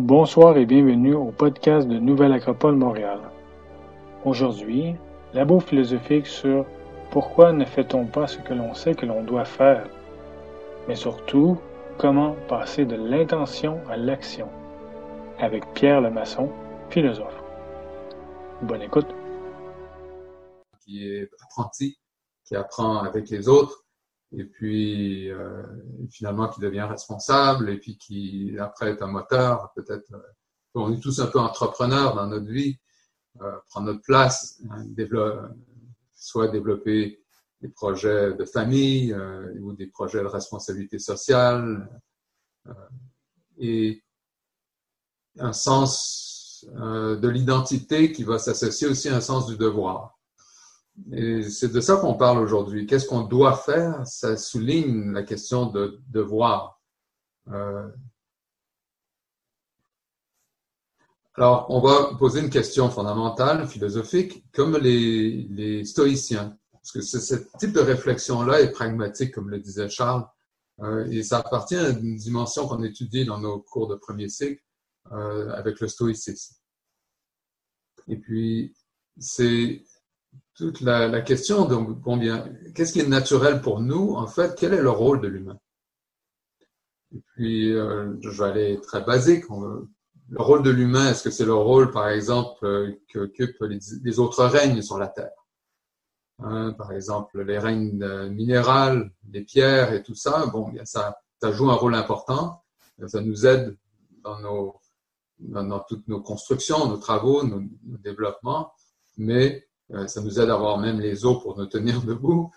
Bonsoir et bienvenue au podcast de Nouvelle Acropole Montréal. Aujourd'hui, labo philosophique sur pourquoi ne fait-on pas ce que l'on sait que l'on doit faire, mais surtout comment passer de l'intention à l'action, avec Pierre Lemasson, philosophe. Bonne écoute. Qui est apprenti, qui apprend avec les autres, et puis euh, finalement qui devient responsable, et puis qui après est un moteur, peut-être. Euh, on est tous un peu entrepreneurs dans notre vie, euh, prendre notre place, hein, soit développer des projets de famille euh, ou des projets de responsabilité sociale, euh, et un sens euh, de l'identité qui va s'associer aussi à un sens du devoir. Et c'est de ça qu'on parle aujourd'hui. Qu'est-ce qu'on doit faire? Ça souligne la question de devoir. Euh, alors, on va poser une question fondamentale, philosophique, comme les, les stoïciens. Parce que ce type de réflexion-là est pragmatique, comme le disait Charles, euh, et ça appartient à une dimension qu'on étudie dans nos cours de premier cycle euh, avec le stoïcisme. Et puis, c'est toute la, question de combien, qu'est-ce qui est naturel pour nous, en fait, quel est le rôle de l'humain? Et puis, euh, je vais aller très basique. le rôle de l'humain, est-ce que c'est le rôle, par exemple, euh, qu'occupent les, les, autres règnes sur la Terre? Hein, par exemple, les règnes euh, minérales, les pierres et tout ça, bon, ça, ça joue un rôle important. Ça nous aide dans, nos, dans, toutes nos constructions, nos travaux, nos, nos développements, mais ça nous aide à avoir même les os pour nous tenir debout.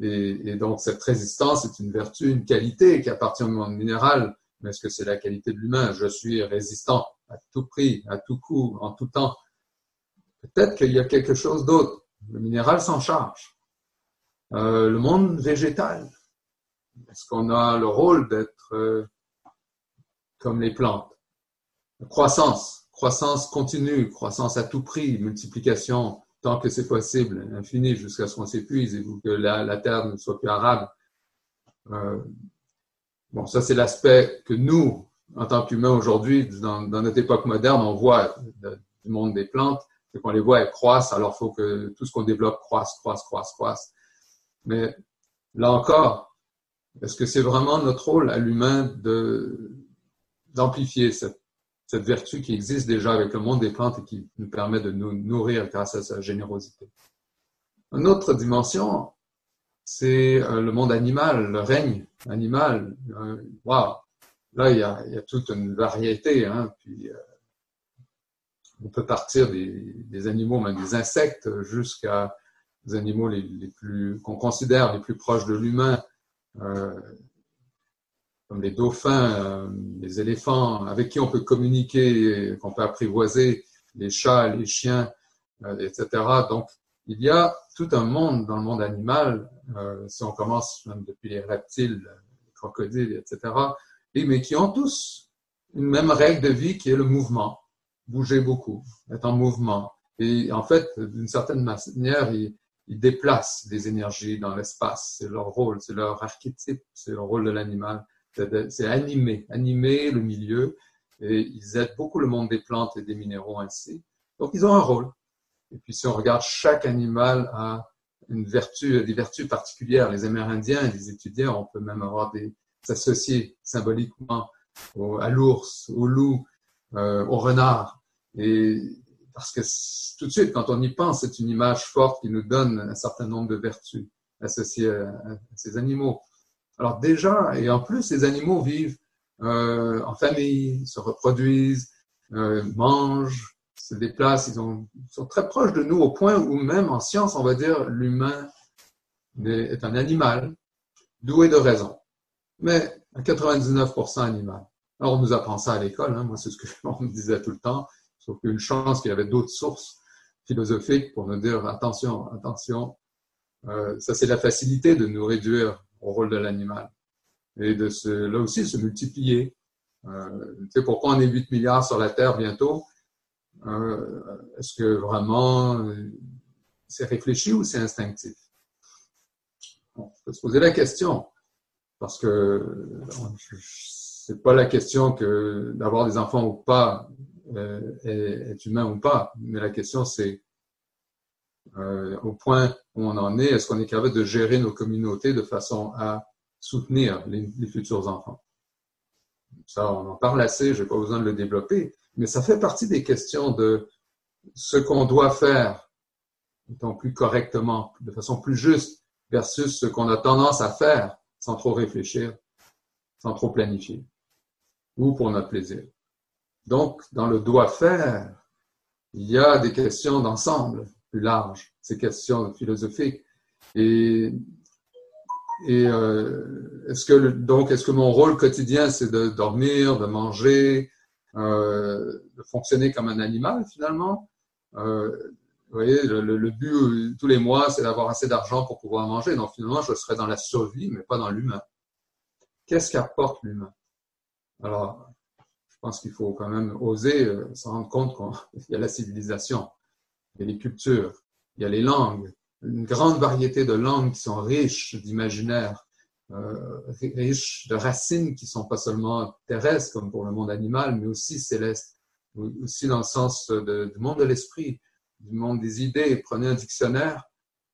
Et, donc, cette résistance est une vertu, une qualité qui appartient au monde minéral. Mais est-ce que c'est la qualité de l'humain? Je suis résistant à tout prix, à tout coup, en tout temps. Peut-être qu'il y a quelque chose d'autre. Le minéral s'en charge. Euh, le monde végétal. Est-ce qu'on a le rôle d'être euh, comme les plantes? Croissance, croissance continue, croissance à tout prix, multiplication, tant que c'est possible, infini, jusqu'à ce qu'on s'épuise et que la, terre ne soit plus arable. Euh, bon, ça, c'est l'aspect que nous, en tant qu'humains aujourd'hui, dans, notre époque moderne, on voit du monde des plantes, c'est qu'on les voit, elles croissent, alors il faut que tout ce qu'on développe croisse, croisse, croisse, croisse. Mais là encore, est-ce que c'est vraiment notre rôle à l'humain d'amplifier cette cette vertu qui existe déjà avec le monde des plantes et qui nous permet de nous nourrir grâce à sa générosité. Une autre dimension, c'est euh, le monde animal, le règne animal. Euh! Là, il y, a, toute une variété. Hein, puis, euh, on peut partir des, animaux, même des insectes, jusqu'à des animaux les, plus qu'on considère les plus proches de l'humain, comme les dauphins, euh, les éléphants, avec qui on peut communiquer, qu'on peut apprivoiser, les chats, les chiens, euh, etc. Donc, il y a tout un monde dans le monde animal, euh, si on commence même depuis les reptiles, les crocodiles, etc., et, mais qui ont tous une même règle de vie qui est le mouvement, bouger beaucoup, être en mouvement. Et en fait, d'une certaine manière, ils déplacent des énergies dans l'espace. C'est leur rôle, c'est leur archétype, c'est le rôle de l'animal c'est animer, animer le milieu. Et ils aident beaucoup le monde des plantes et des minéraux ainsi. Donc, ils ont un rôle. Et puis, si on regarde, chaque animal a une vertu, des vertus particulières. Les Amérindiens, les étudiants, on peut même avoir des s'associer symboliquement à l'ours, au loup, euh, au renard. Et parce que tout de suite, quand on y pense, c'est une image forte qui nous donne un certain nombre de vertus associées à ces animaux. Alors déjà, et en plus, ces animaux vivent euh, en famille, se reproduisent, euh, mangent, se déplacent, ils, ont, sont très proches de nous au point où même en science, on va dire, l'humain est un animal doué de raison, mais à 99% animal. Alors on nous apprend ça à l'école, hein, moi c'est ce que on me disait tout le temps, sauf qu'une chance qu'il y avait d'autres sources philosophiques pour nous dire attention, attention, euh, ça c'est la facilité de nous réduire au rôle de l'animal. Et de se, là aussi, se multiplier. Euh, tu sais, pourquoi on est 8 milliards sur la Terre bientôt? Euh, Est-ce que vraiment euh, c'est réfléchi ou c'est instinctif? On peut se poser la question. Parce que c'est pas la question que d'avoir des enfants ou pas euh, est, humain ou pas, mais la question c'est euh, au point où on en est, est-ce qu'on est capable de gérer nos communautés de façon à soutenir les, futurs enfants? Ça, on en parle assez, je n'ai pas besoin de le développer, mais ça fait partie des questions de ce qu'on doit faire, donc plus correctement, de façon plus juste, versus ce qu'on a tendance à faire sans trop réfléchir, sans trop planifier, ou pour notre plaisir. Donc, dans le doit faire, il y a des questions d'ensemble plus larges, ces questions philosophiques. Et, euh, est-ce que donc est-ce que mon rôle quotidien c'est de dormir, de manger, euh, de fonctionner comme un animal finalement? Euh, Vous voyez, le, le, but tous les mois c'est d'avoir assez d'argent pour pouvoir manger. Donc finalement, je serais dans la survie, mais pas dans l'humain. Qu'est-ce qu'apporte l'humain? Alors, je pense qu'il faut quand même oser se rendre compte qu'il y a la civilisation, il y a les cultures, il y a les langues, une grande variété de langues qui sont riches d'imaginaire, euh, riches de racines qui sont pas seulement terrestres comme pour le monde animal, mais aussi célestes, aussi dans le sens du monde de l'esprit, du monde des idées. Prenez un dictionnaire,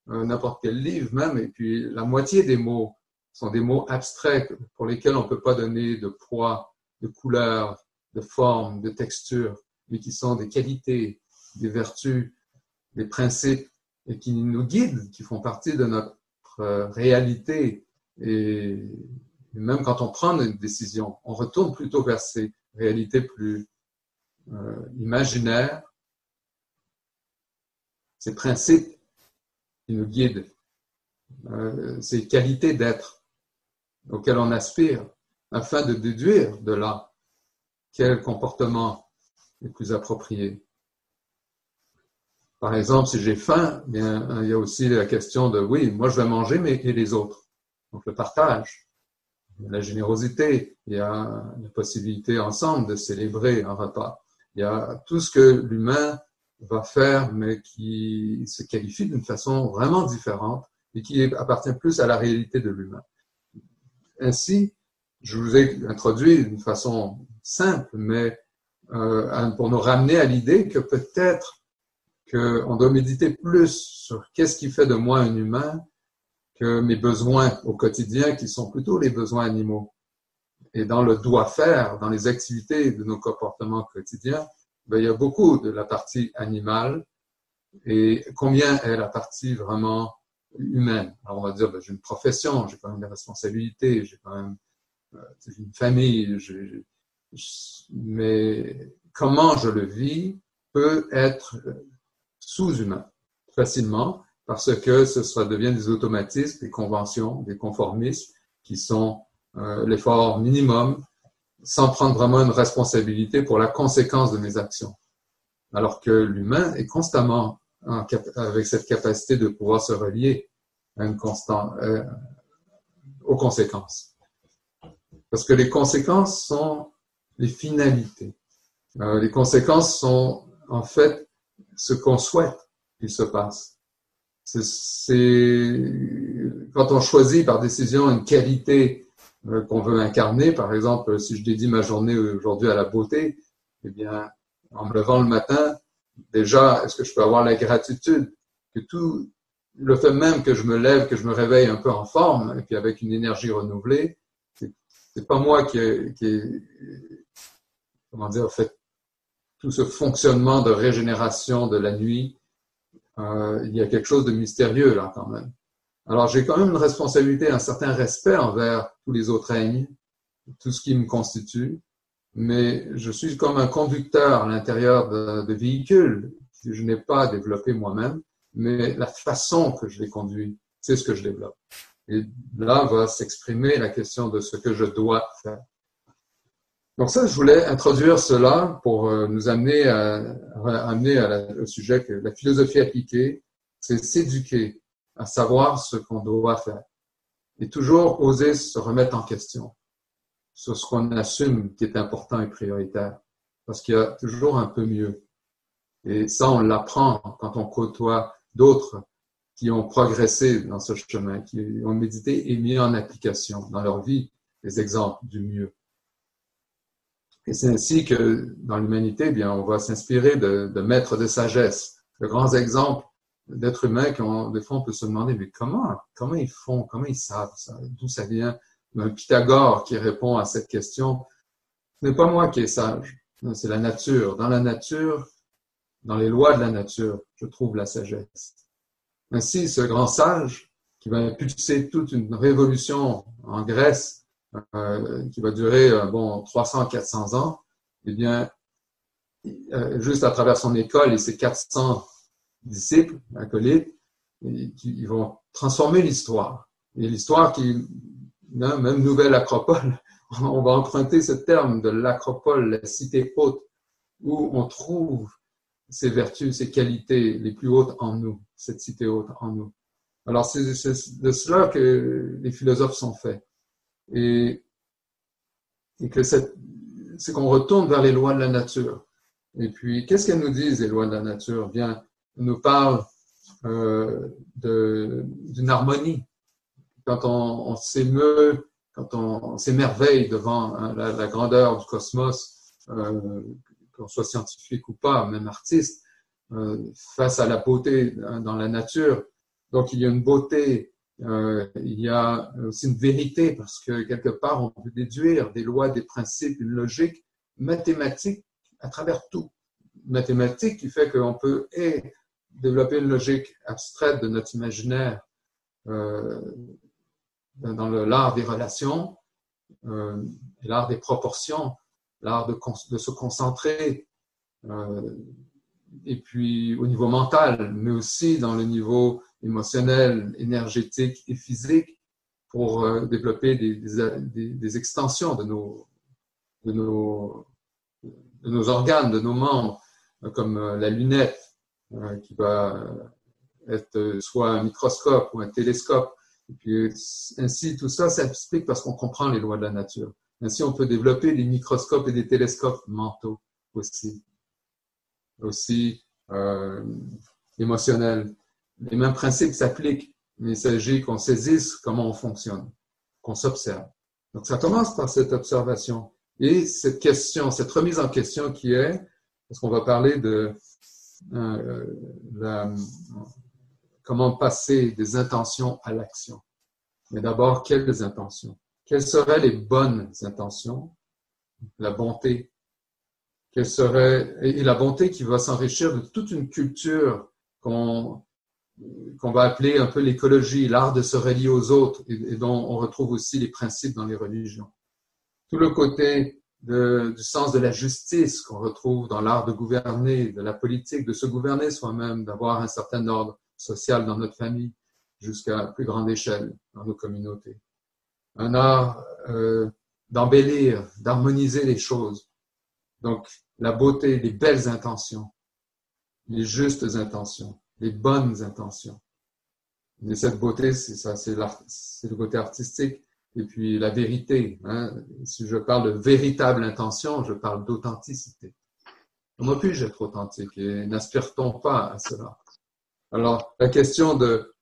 n'importe quel livre même, et puis la moitié des mots sont des mots abstraits pour lesquels on ne peut pas donner de poids, de couleur, de forme, de texture, mais qui sont des qualités, des vertus, des principes qui nous guident, qui font partie de notre euh, réalité. Et même quand on prend une décision, on retourne plutôt vers ces réalités plus euh, imaginaires, ces principes qui nous guident, euh, ces qualités d'être auxquelles on aspire, afin de déduire de là quel comportement est plus approprié. Par exemple, si j'ai faim, bien, il y a aussi la question de, oui, moi je vais manger, mais et les autres? Donc le partage, la générosité, il y a la possibilité ensemble de célébrer un repas. Il y a tout ce que l'humain va faire, mais qui se qualifie d'une façon vraiment différente et qui appartient plus à la réalité de l'humain. Ainsi, je vous ai introduit d'une façon simple, mais euh, pour nous ramener à l'idée que peut-être qu'on doit méditer plus sur qu'est-ce qui fait de moi un humain que mes besoins au quotidien qui sont plutôt les besoins animaux. Et dans le doit faire, dans les activités de nos comportements quotidiens, ben, il y a beaucoup de la partie animale et combien est la partie vraiment humaine? Alors on va dire, ben, j'ai une profession, j'ai quand même des responsabilités, j'ai quand même euh, une famille, mais comment je le vis peut être sous-humain facilement parce que ce sera, devient des automatismes, des conventions, des conformismes qui sont euh, l'effort minimum sans prendre vraiment une responsabilité pour la conséquence de mes actions. Alors que l'humain est constamment avec cette capacité de pouvoir se relier à une constant, euh, aux conséquences. Parce que les conséquences sont les finalités. Euh, les conséquences sont en fait ce qu'on souhaite qu'il se passe. C'est quand on choisit par décision une qualité euh, qu'on veut incarner. Par exemple, si je dédie ma journée aujourd'hui à la beauté, eh bien, en me levant le matin, déjà, est-ce que je peux avoir la gratitude que tout le fait même que je me lève, que je me réveille un peu en forme et puis avec une énergie renouvelée, c'est pas moi qui, qui comment dire, fait tout ce fonctionnement de régénération de la nuit, euh, il y a quelque chose de mystérieux là quand même. Alors j'ai quand même une responsabilité, un certain respect envers tous les autres règnes, tout ce qui me constitue, mais je suis comme un conducteur à l'intérieur de, de véhicules que je n'ai pas développé moi-même, mais la façon que je les conduis, c'est ce que je développe. Et là va s'exprimer la question de ce que je dois faire. Donc ça, je voulais introduire cela pour euh, nous amener, à, amener au sujet que la philosophie appliquée, c'est s'éduquer à savoir ce qu'on doit faire et toujours oser se remettre en question sur ce qu'on assume qui est important et prioritaire parce qu'il y a toujours un peu mieux. Et ça, on l'apprend quand on côtoie d'autres qui ont progressé dans ce chemin, qui ont médité et mis en application dans leur vie les exemples du mieux. Et c'est ainsi que dans l'humanité, eh bien, on va s'inspirer de, de maîtres de sagesse, de grands exemples d'êtres humains qui ont, des fois, on peut se demander, mais comment, comment ils font, comment ils savent ça, d'où ça vient? Un Pythagore qui répond à cette question, ce n'est pas moi qui est sage, c'est la nature. Dans la nature, dans les lois de la nature, je trouve la sagesse. Ainsi, ce grand sage, qui va impulser toute une révolution en Grèce, euh, qui va durer, euh, bon, 300, 400 ans, eh bien, euh, juste à travers son école et ses 400 disciples, acolytes, ils vont transformer l'histoire. Et l'histoire qui, hein, même nouvelle acropole, on va emprunter ce terme de l'acropole, la cité haute, où on trouve ces vertus, ces qualités les plus hautes en nous, cette cité haute en nous. Alors c'est de cela que les philosophes sont faits. Et, que c'est qu'on retourne vers les lois de la nature. Et puis, qu'est-ce qu'elles nous disent, les lois de la nature? Bien, nous parle euh, d'une harmonie. Quand on, s'émeut, quand on, s'émerveille devant hein, la, grandeur du cosmos, euh, qu'on soit scientifique ou pas, même artiste, euh, face à la beauté hein, dans la nature. Donc il y a une beauté, euh, il y a aussi une vérité, parce que quelque part on peut déduire des lois, des principes, une logique mathématique à travers tout. Mathématique qui fait qu'on peut développer une logique abstraite de notre imaginaire euh, dans l'art des relations, euh, l'art des proportions, l'art de, se concentrer, euh, et puis au niveau mental, mais aussi dans le niveau émotionnel, énergétique et physique, pour euh, développer des, extensions de nos, de, nos, de nos organes, de nos membres, comme euh, la lunette, euh, qui va être soit un microscope ou un télescope. Ainsi, tout ça s'explique parce qu'on comprend les lois de la nature. Ainsi, on peut développer des microscopes et des télescopes mentaux aussi, aussi euh, émotionnels. Les mêmes principes s'appliquent, mais il s'agit qu'on saisisse comment on fonctionne, qu'on s'observe. Donc, ça commence par cette observation et cette question, cette remise en question qui est, parce qu'on va parler de euh, la, comment passer des intentions à l'action. Mais d'abord, quelles intentions? Quelles seraient les bonnes intentions? La bonté. Quelle serait et la bonté qui va s'enrichir de toute une culture qu'on qu'on va appeler un peu l'écologie, l'art de se relier aux autres, et, dont on retrouve aussi les principes dans les religions. Tout le côté de, du sens de la justice qu'on retrouve dans l'art de gouverner, de la politique, de se gouverner soi-même, d'avoir un certain ordre social dans notre famille jusqu'à plus grande échelle dans nos communautés. Un art euh, d'embellir, d'harmoniser les choses. Donc, la beauté, les belles intentions, les justes intentions, les bonnes intentions. Et cette beauté, c'est ça, c'est le côté artistique. Et puis la vérité, hein, si je parle de véritable intention, je parle d'authenticité. Comment puis-je être authentique et n'aspire-t-on pas à cela? Alors la question de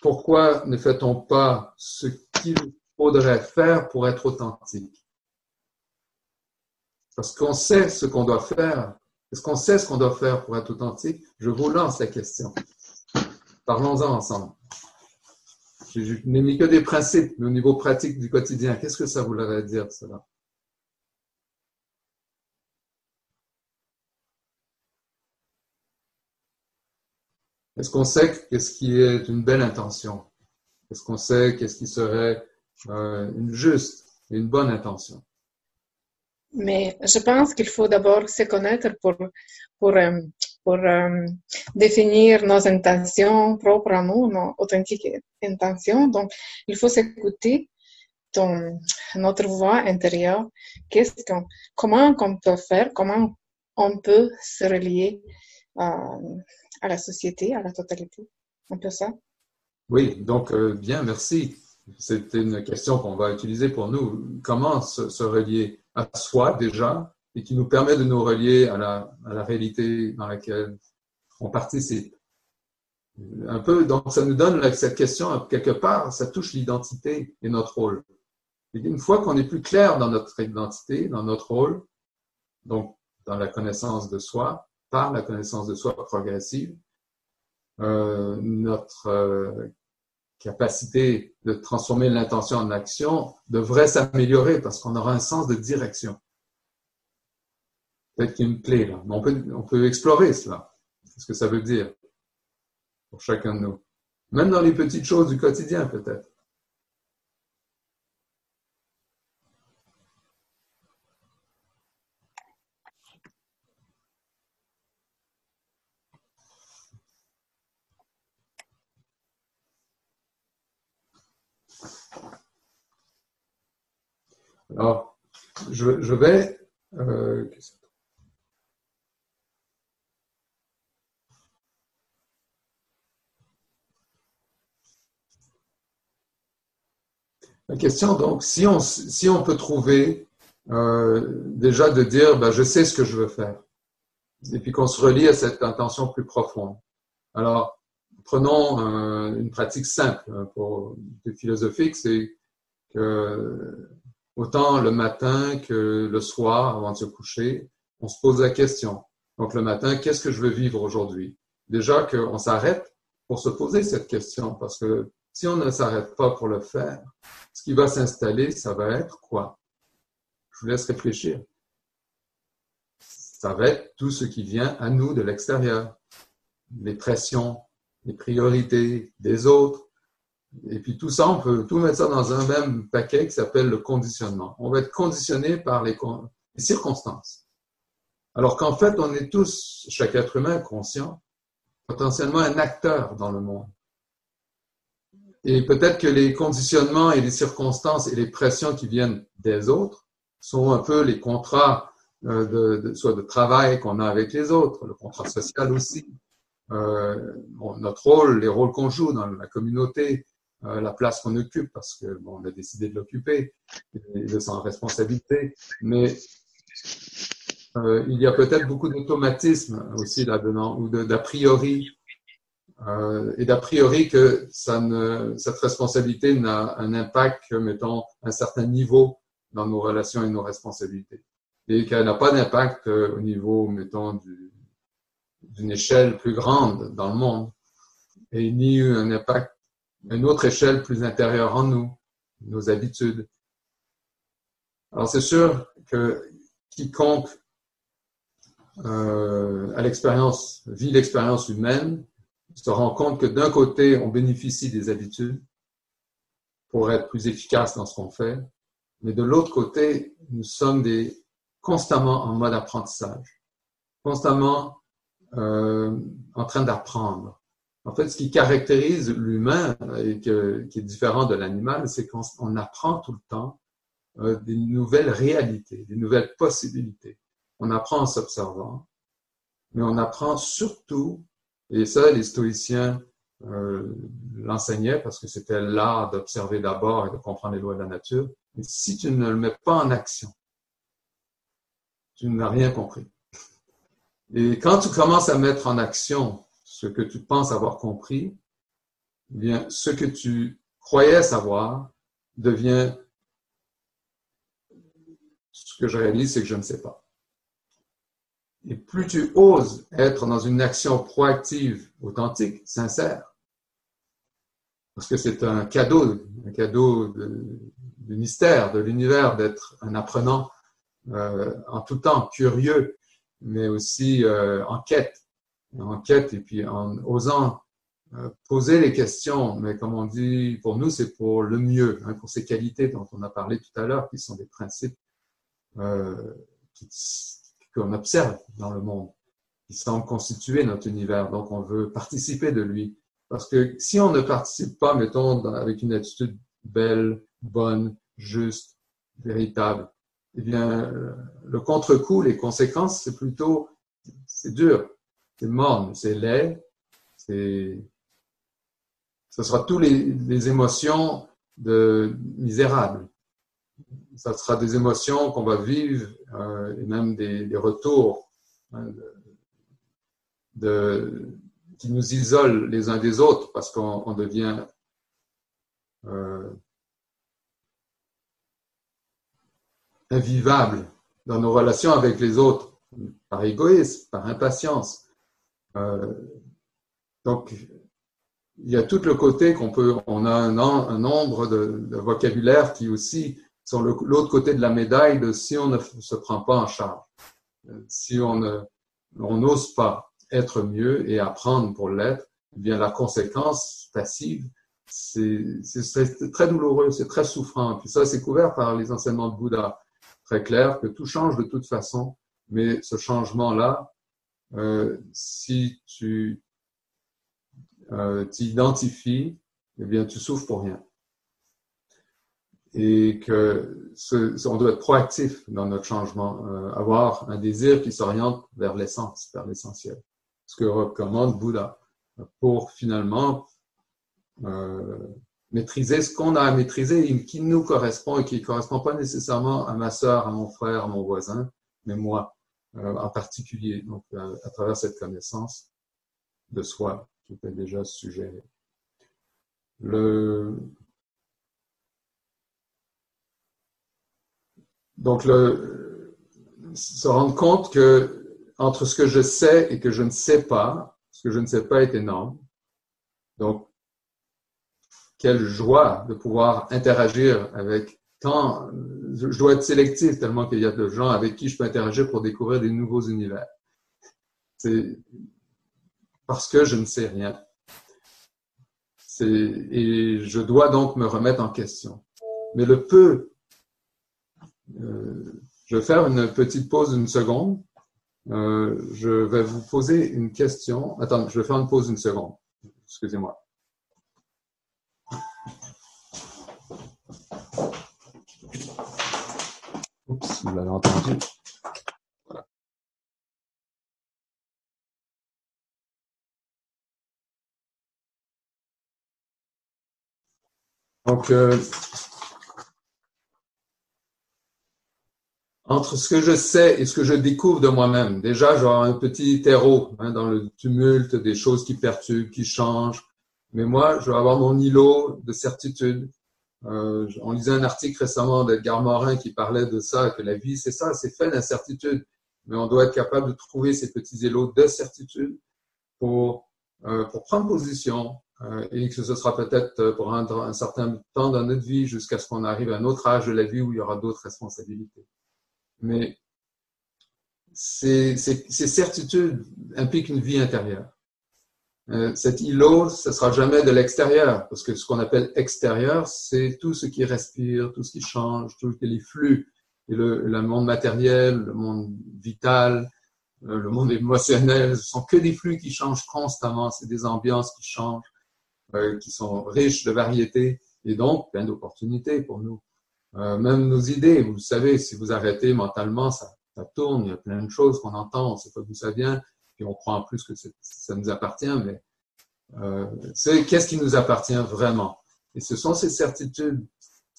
pourquoi ne fait-on pas ce qu'il faudrait faire pour être authentique? Parce qu'on sait ce qu'on doit faire. Est-ce qu'on sait ce qu'on doit faire pour être authentique? Je vous lance la question. Parlons-en ensemble. Je n'ai mis que des principes, mais au niveau pratique du quotidien, qu'est-ce que ça voudrait dire, cela? Est-ce qu'on sait qu'est-ce qui est une belle intention? Est-ce qu'on sait qu'est-ce qui serait euh, une juste et une bonne intention? Mais je pense qu'il faut d'abord se connaître pour, pour euh, pour euh, définir nos intentions propres à nous, nos authentiques intentions. Donc, il faut s'écouter ton, notre voix intérieure. Qu'est-ce qu'on, comment on peut faire, comment on peut se relier euh, à la société, à la totalité. Un peu ça. Oui, donc bien, merci. C'est une question qu'on va utiliser pour nous. Comment se, relier à soi déjà, et qui nous permet de nous relier à la, à la réalité dans laquelle on participe. Un peu, donc ça nous donne cette question, quelque part, ça touche l'identité et notre rôle. Et une fois qu'on est plus clair dans notre identité, dans notre rôle, donc dans la connaissance de soi, par la connaissance de soi progressive, euh, notre euh, capacité de transformer l'intention en action devrait s'améliorer parce qu'on aura un sens de direction. Peut-être qu'il y a clé là, mais on peut, on peut explorer cela. ce que ça veut dire pour chacun de nous. Même dans les petites choses du quotidien, peut-être. Alors, je, vais... Euh, la question, donc, si on, si on peut trouver euh, déjà de dire, ben, je sais ce que je veux faire, et puis qu'on se relie à cette intention plus profonde. Alors, prenons euh, une pratique simple pour philosophique, c'est que autant le matin que le soir, avant de se coucher, on se pose la question. Donc le matin, qu'est-ce que je veux vivre aujourd'hui? Déjà qu'on s'arrête pour se poser cette question, parce que si on ne s'arrête pas pour le faire, ce qui va s'installer, ça va être quoi? Je vous laisse réfléchir. Ça va être tout ce qui vient à nous de l'extérieur. Les pressions, les priorités des autres, et puis tout ça, on peut tout mettre ça dans un même paquet qui s'appelle le conditionnement. On va être conditionné par les, circonstances. Alors qu'en fait, on est tous, chaque être humain conscient, potentiellement un acteur dans le monde. Et peut-être que les conditionnements et les circonstances et les pressions qui viennent des autres sont un peu les contrats euh, de, soit de travail qu'on a avec les autres, le contrat social aussi, euh, notre rôle, les rôles qu'on joue dans la communauté, euh, la place qu'on occupe parce que bon, on a décidé de l'occuper de s'en responsabilité. Mais euh, il y a peut-être beaucoup d'automatisme aussi là-dedans ou d'a priori euh, et d'a priori que ça ne, cette responsabilité n'a un impact que, mettons, un certain niveau dans nos relations et nos responsabilités. Et qu'elle n'a pas d'impact au niveau, mettons, d'une échelle plus grande dans le monde. Et ni un impact une autre échelle plus intérieure en nous, nos habitudes. Alors c'est sûr que quiconque euh, à l'expérience, vit l'expérience humaine, se rend compte que d'un côté, on bénéficie des habitudes pour être plus efficace dans ce qu'on fait, mais de l'autre côté, nous sommes des, constamment en mode apprentissage, constamment euh, en train d'apprendre. En fait, ce qui caractérise l'humain et qui est différent de l'animal, c'est qu'on apprend tout le temps euh, des nouvelles réalités, des nouvelles possibilités. On apprend en s'observant, mais on apprend surtout, et ça, les stoïciens euh, l'enseignaient parce que c'était l'art d'observer d'abord et de comprendre les lois de la nature. Mais si tu ne le mets pas en action, tu n'as rien compris. Et quand tu commences à mettre en action ce que tu penses avoir compris, bien, ce que tu croyais savoir devient ce que je réalise, c'est que je ne sais pas. Et plus tu oses être dans une action proactive, authentique, sincère, parce que c'est un cadeau, un cadeau du mystère, de l'univers, d'être un apprenant euh, en tout temps, curieux, mais aussi euh, en quête en quête et puis en osant euh, poser les questions, mais comme on dit, pour nous, c'est pour le mieux, hein, pour ces qualités dont on a parlé tout à l'heure, qui sont des principes euh, qu'on observe dans le monde, qui semblent constituer notre univers. Donc, on veut participer de lui. Parce que si on ne participe pas, mettons, avec une attitude belle, bonne, juste, véritable, eh bien, le contre-coup, les conséquences, c'est plutôt, c'est dur c'est morne, c'est laid, c'est, ce sera tous les, émotions de misérables. Ça sera des émotions qu'on va vivre euh, et même des, retours hein, qui nous isolent les uns des autres parce qu'on devient euh, invivable dans nos relations avec les autres, par égoïsme, par impatience. Euh, donc, il y a tout le côté qu'on peut, on a un, nombre de, de, vocabulaire qui aussi sont l'autre côté de la médaille de si on ne se prend pas en charge, si on n'ose pas être mieux et apprendre pour l'être, eh bien la conséquence passive, c'est très douloureux, c'est très souffrant. Puis ça, c'est couvert par les enseignements de Bouddha. Très clair que tout change de toute façon, mais ce changement-là, euh, si tu euh, t'identifies, eh bien, tu souffres pour rien. Et que ce, on doit être proactif dans notre changement, euh, avoir un désir qui s'oriente vers l'essence, vers l'essentiel. Ce que recommande Bouddha pour finalement euh, maîtriser ce qu'on a à maîtriser et qui nous correspond et qui ne correspond pas nécessairement à ma soeur, à mon frère, à mon voisin, mais moi euh, en particulier, donc à, travers cette connaissance de soi qui était déjà suggéré. Le... Donc, se rendre compte que entre ce que je sais et que je ne sais pas, ce que je ne sais pas est énorme. Donc, quelle joie de pouvoir interagir avec tant, je dois être sélectif tellement qu'il y a de gens avec qui je peux interagir pour découvrir des nouveaux univers. C'est parce que je ne sais rien. Et je dois donc me remettre en question. Mais le peu, euh, je vais faire une petite pause d'une seconde. Euh, je vais vous poser une question. Attends, je vais faire une pause d'une seconde. Excusez-moi. Oups, vous l'avez entendu. Voilà. Donc, euh, entre ce que je sais et ce que je découvre de moi-même, déjà, j'ai un petit terreau hein, dans le tumulte des choses qui perturbent, qui changent. Mais moi, je vais avoir mon îlot de certitude euh, on lisait un article récemment d'Edgar Morin qui parlait de ça, que la vie, c'est ça, c'est fait d'incertitude. Mais on doit être capable de trouver ces petits élots de certitude pour, euh, pour prendre position euh, et que ce sera peut-être pour un, un, certain temps dans notre vie jusqu'à ce qu'on arrive à un autre âge de la vie où il y aura d'autres responsabilités. Mais ces, ces certitudes impliquent une vie intérieure. Euh, cet îlot, ce sera jamais de l'extérieur, parce que ce qu'on appelle extérieur, c'est tout ce qui respire, tout ce qui change, tous les flux, et le, le, monde matériel, le monde vital, euh, le monde émotionnel, ce sont que des flux qui changent constamment, c'est des ambiances qui changent, euh, qui sont riches de variétés, et donc plein d'opportunités pour nous. Euh, même nos idées, vous le savez, si vous arrêtez mentalement, ça, ça tourne, il y a plein de choses qu'on entend, on sait pas d'où ça vient, puis on croit en plus que ça nous appartient, mais euh, c'est qu'est-ce qui nous appartient vraiment? Et ce sont ces certitudes,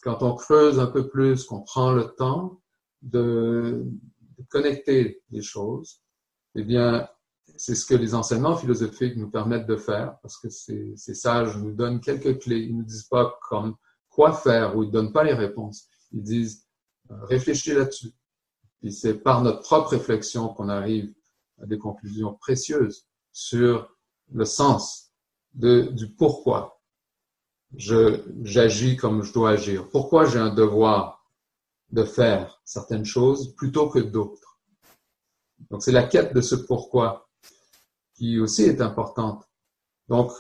quand on creuse un peu plus, qu'on prend le temps de, connecter les choses, eh bien, c'est ce que les enseignements philosophiques nous permettent de faire, parce que ces, sages nous donnent quelques clés. Ils ne nous disent pas comme quoi faire, ou ils ne donnent pas les réponses. Ils disent, euh, réfléchis là-dessus. Et c'est par notre propre réflexion qu'on arrive des conclusions précieuses sur le sens de, du pourquoi j'agis comme je dois agir. Pourquoi j'ai un devoir de faire certaines choses plutôt que d'autres. Donc c'est la quête de ce pourquoi qui aussi est importante. Donc,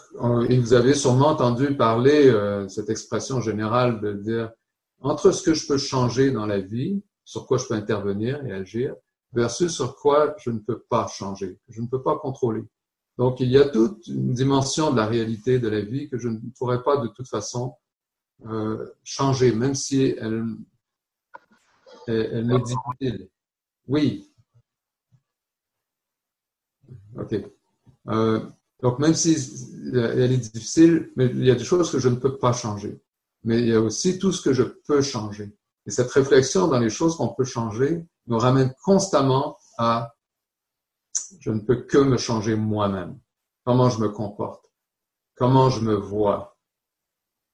et vous avez sûrement entendu parler euh, cette expression générale de dire entre ce que je peux changer dans la vie, sur quoi je peux intervenir et agir, versus sur quoi je ne peux pas changer, je ne peux pas contrôler. Donc, il y a toute une dimension de la réalité de la vie que je ne pourrais pas de toute façon euh, changer, même si elle, elle, elle m'est difficile. Oui. OK. Euh, donc, même si elle est difficile, mais il y a des choses que je ne peux pas changer. Mais il y a aussi tout ce que je peux changer. Et cette réflexion dans les choses qu'on peut changer nous ramène constamment à je ne peux que me changer moi-même. Comment je me comporte, comment je me vois,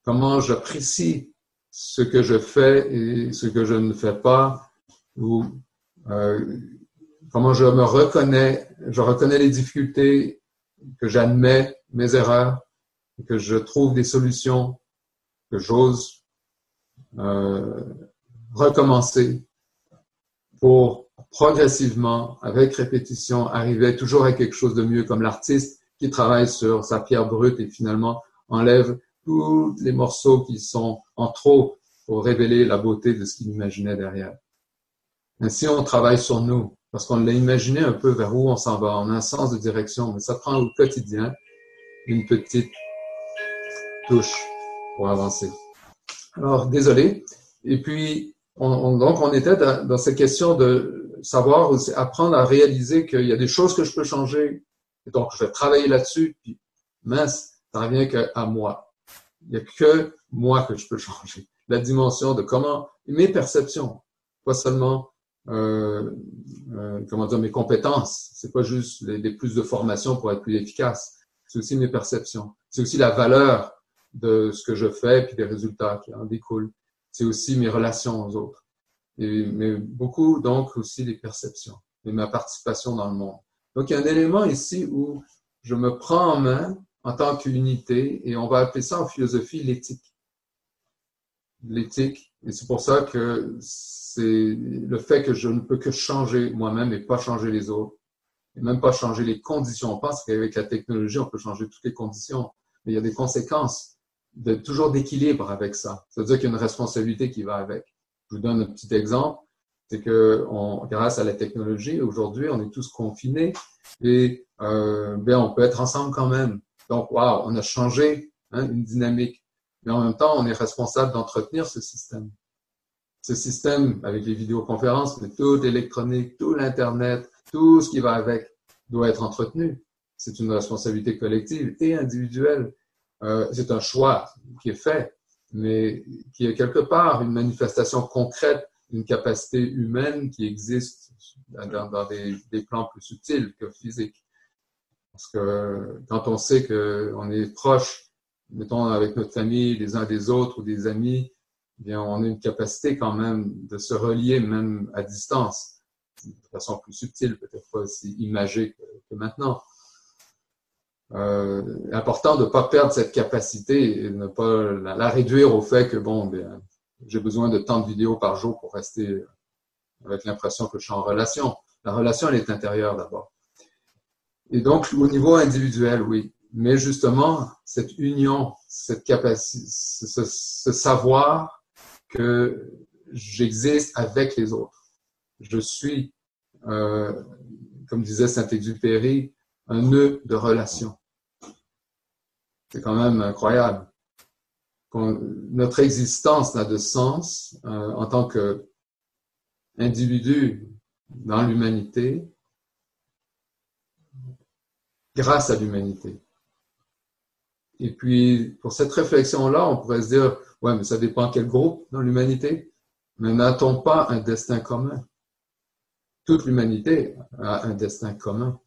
comment j'apprécie ce que je fais et ce que je ne fais pas, ou euh, comment je me reconnais, je reconnais les difficultés, que j'admets mes erreurs, que je trouve des solutions, que j'ose euh, recommencer pour progressivement, avec répétition, arriver toujours à quelque chose de mieux, comme l'artiste qui travaille sur sa pierre brute et finalement enlève tous les morceaux qui sont en trop pour révéler la beauté de ce qu'il imaginait derrière. Ainsi, on travaille sur nous, parce qu'on l'a imaginé un peu vers où on s'en va. On a un sens de direction, mais ça prend au quotidien une petite touche pour avancer. Alors, désolé. Et puis, on, donc, on était dans, cette question de savoir, apprendre à réaliser qu'il y a des choses que je peux changer. Et donc, je vais travailler là-dessus. Puis, mince, ça revient qu'à moi. Il n'y a que moi que je peux changer. La dimension de comment mes perceptions, pas seulement euh, euh, comment dire mes compétences. C'est pas juste les, plus de formation pour être plus efficace. C'est aussi mes perceptions. C'est aussi la valeur de ce que je fais puis des résultats qui en découlent. C'est aussi mes relations aux autres. Mais beaucoup donc aussi les perceptions et ma participation dans le monde. Donc il y a un élément ici où je me prends en main en tant qu'unité et on va appeler ça en philosophie l'éthique. L'éthique. Et c'est pour ça que c'est le fait que je ne peux que changer moi-même et pas changer les autres. Et même pas changer les conditions. On pense qu'avec la technologie, on peut changer toutes les conditions. Mais il y a des conséquences de toujours d'équilibre avec ça. C'est-à-dire qu'il y a une responsabilité qui va avec. Je vous donne un petit exemple. C'est que on, grâce à la technologie, aujourd'hui, on est tous confinés et euh, ben, on peut être ensemble quand même. Donc, waouh, on a changé hein, une dynamique. Mais en même temps, on est responsable d'entretenir ce système. Ce système, avec les vidéoconférences, mais tout l'électronique, tout l'Internet, tout ce qui va avec, doit être entretenu. C'est une responsabilité collective et individuelle. Euh, c'est un choix qui est fait, mais qui est quelque part une manifestation concrète d'une capacité humaine qui existe dans, des, plans plus subtils que physiques. Parce que quand on sait qu'on est proche, mettons avec notre famille, les uns des autres ou des amis, eh bien, on a une capacité quand même de se relier même à distance, de façon plus subtile, peut-être pas aussi imagée que, maintenant. Euh, important de ne pas perdre cette capacité et ne pas la, réduire au fait que, bon, j'ai besoin de tant de vidéos par jour pour rester avec l'impression que je suis en relation. La relation, elle est intérieure d'abord. Et donc, au niveau individuel, oui. Mais justement, cette union, cette capacité, ce, savoir que j'existe avec les autres. Je suis, euh, comme disait Saint-Exupéry, un nœud de relation. C'est quand même incroyable. Notre existence n'a de sens euh, en tant qu'individu dans l'humanité grâce à l'humanité. Et puis, pour cette réflexion-là, on pourrait se dire, ouais, mais ça dépend quel groupe dans l'humanité. Mais n'a-t-on pas un destin commun? Toute l'humanité a un destin commun.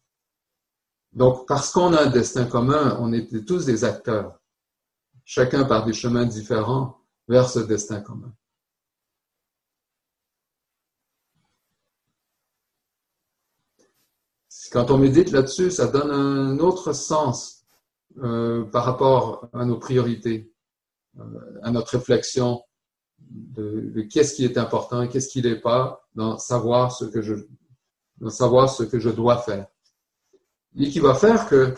Donc, parce qu'on a un destin commun, on est tous des acteurs, chacun par des chemins différents vers ce destin commun. Quand on médite là-dessus, ça donne un autre sens euh, par rapport à nos priorités, euh, à notre réflexion de, qu'est-ce qui est important qu'est-ce qui n'est pas dans savoir ce que je dans savoir ce que je dois faire. Et qui va faire que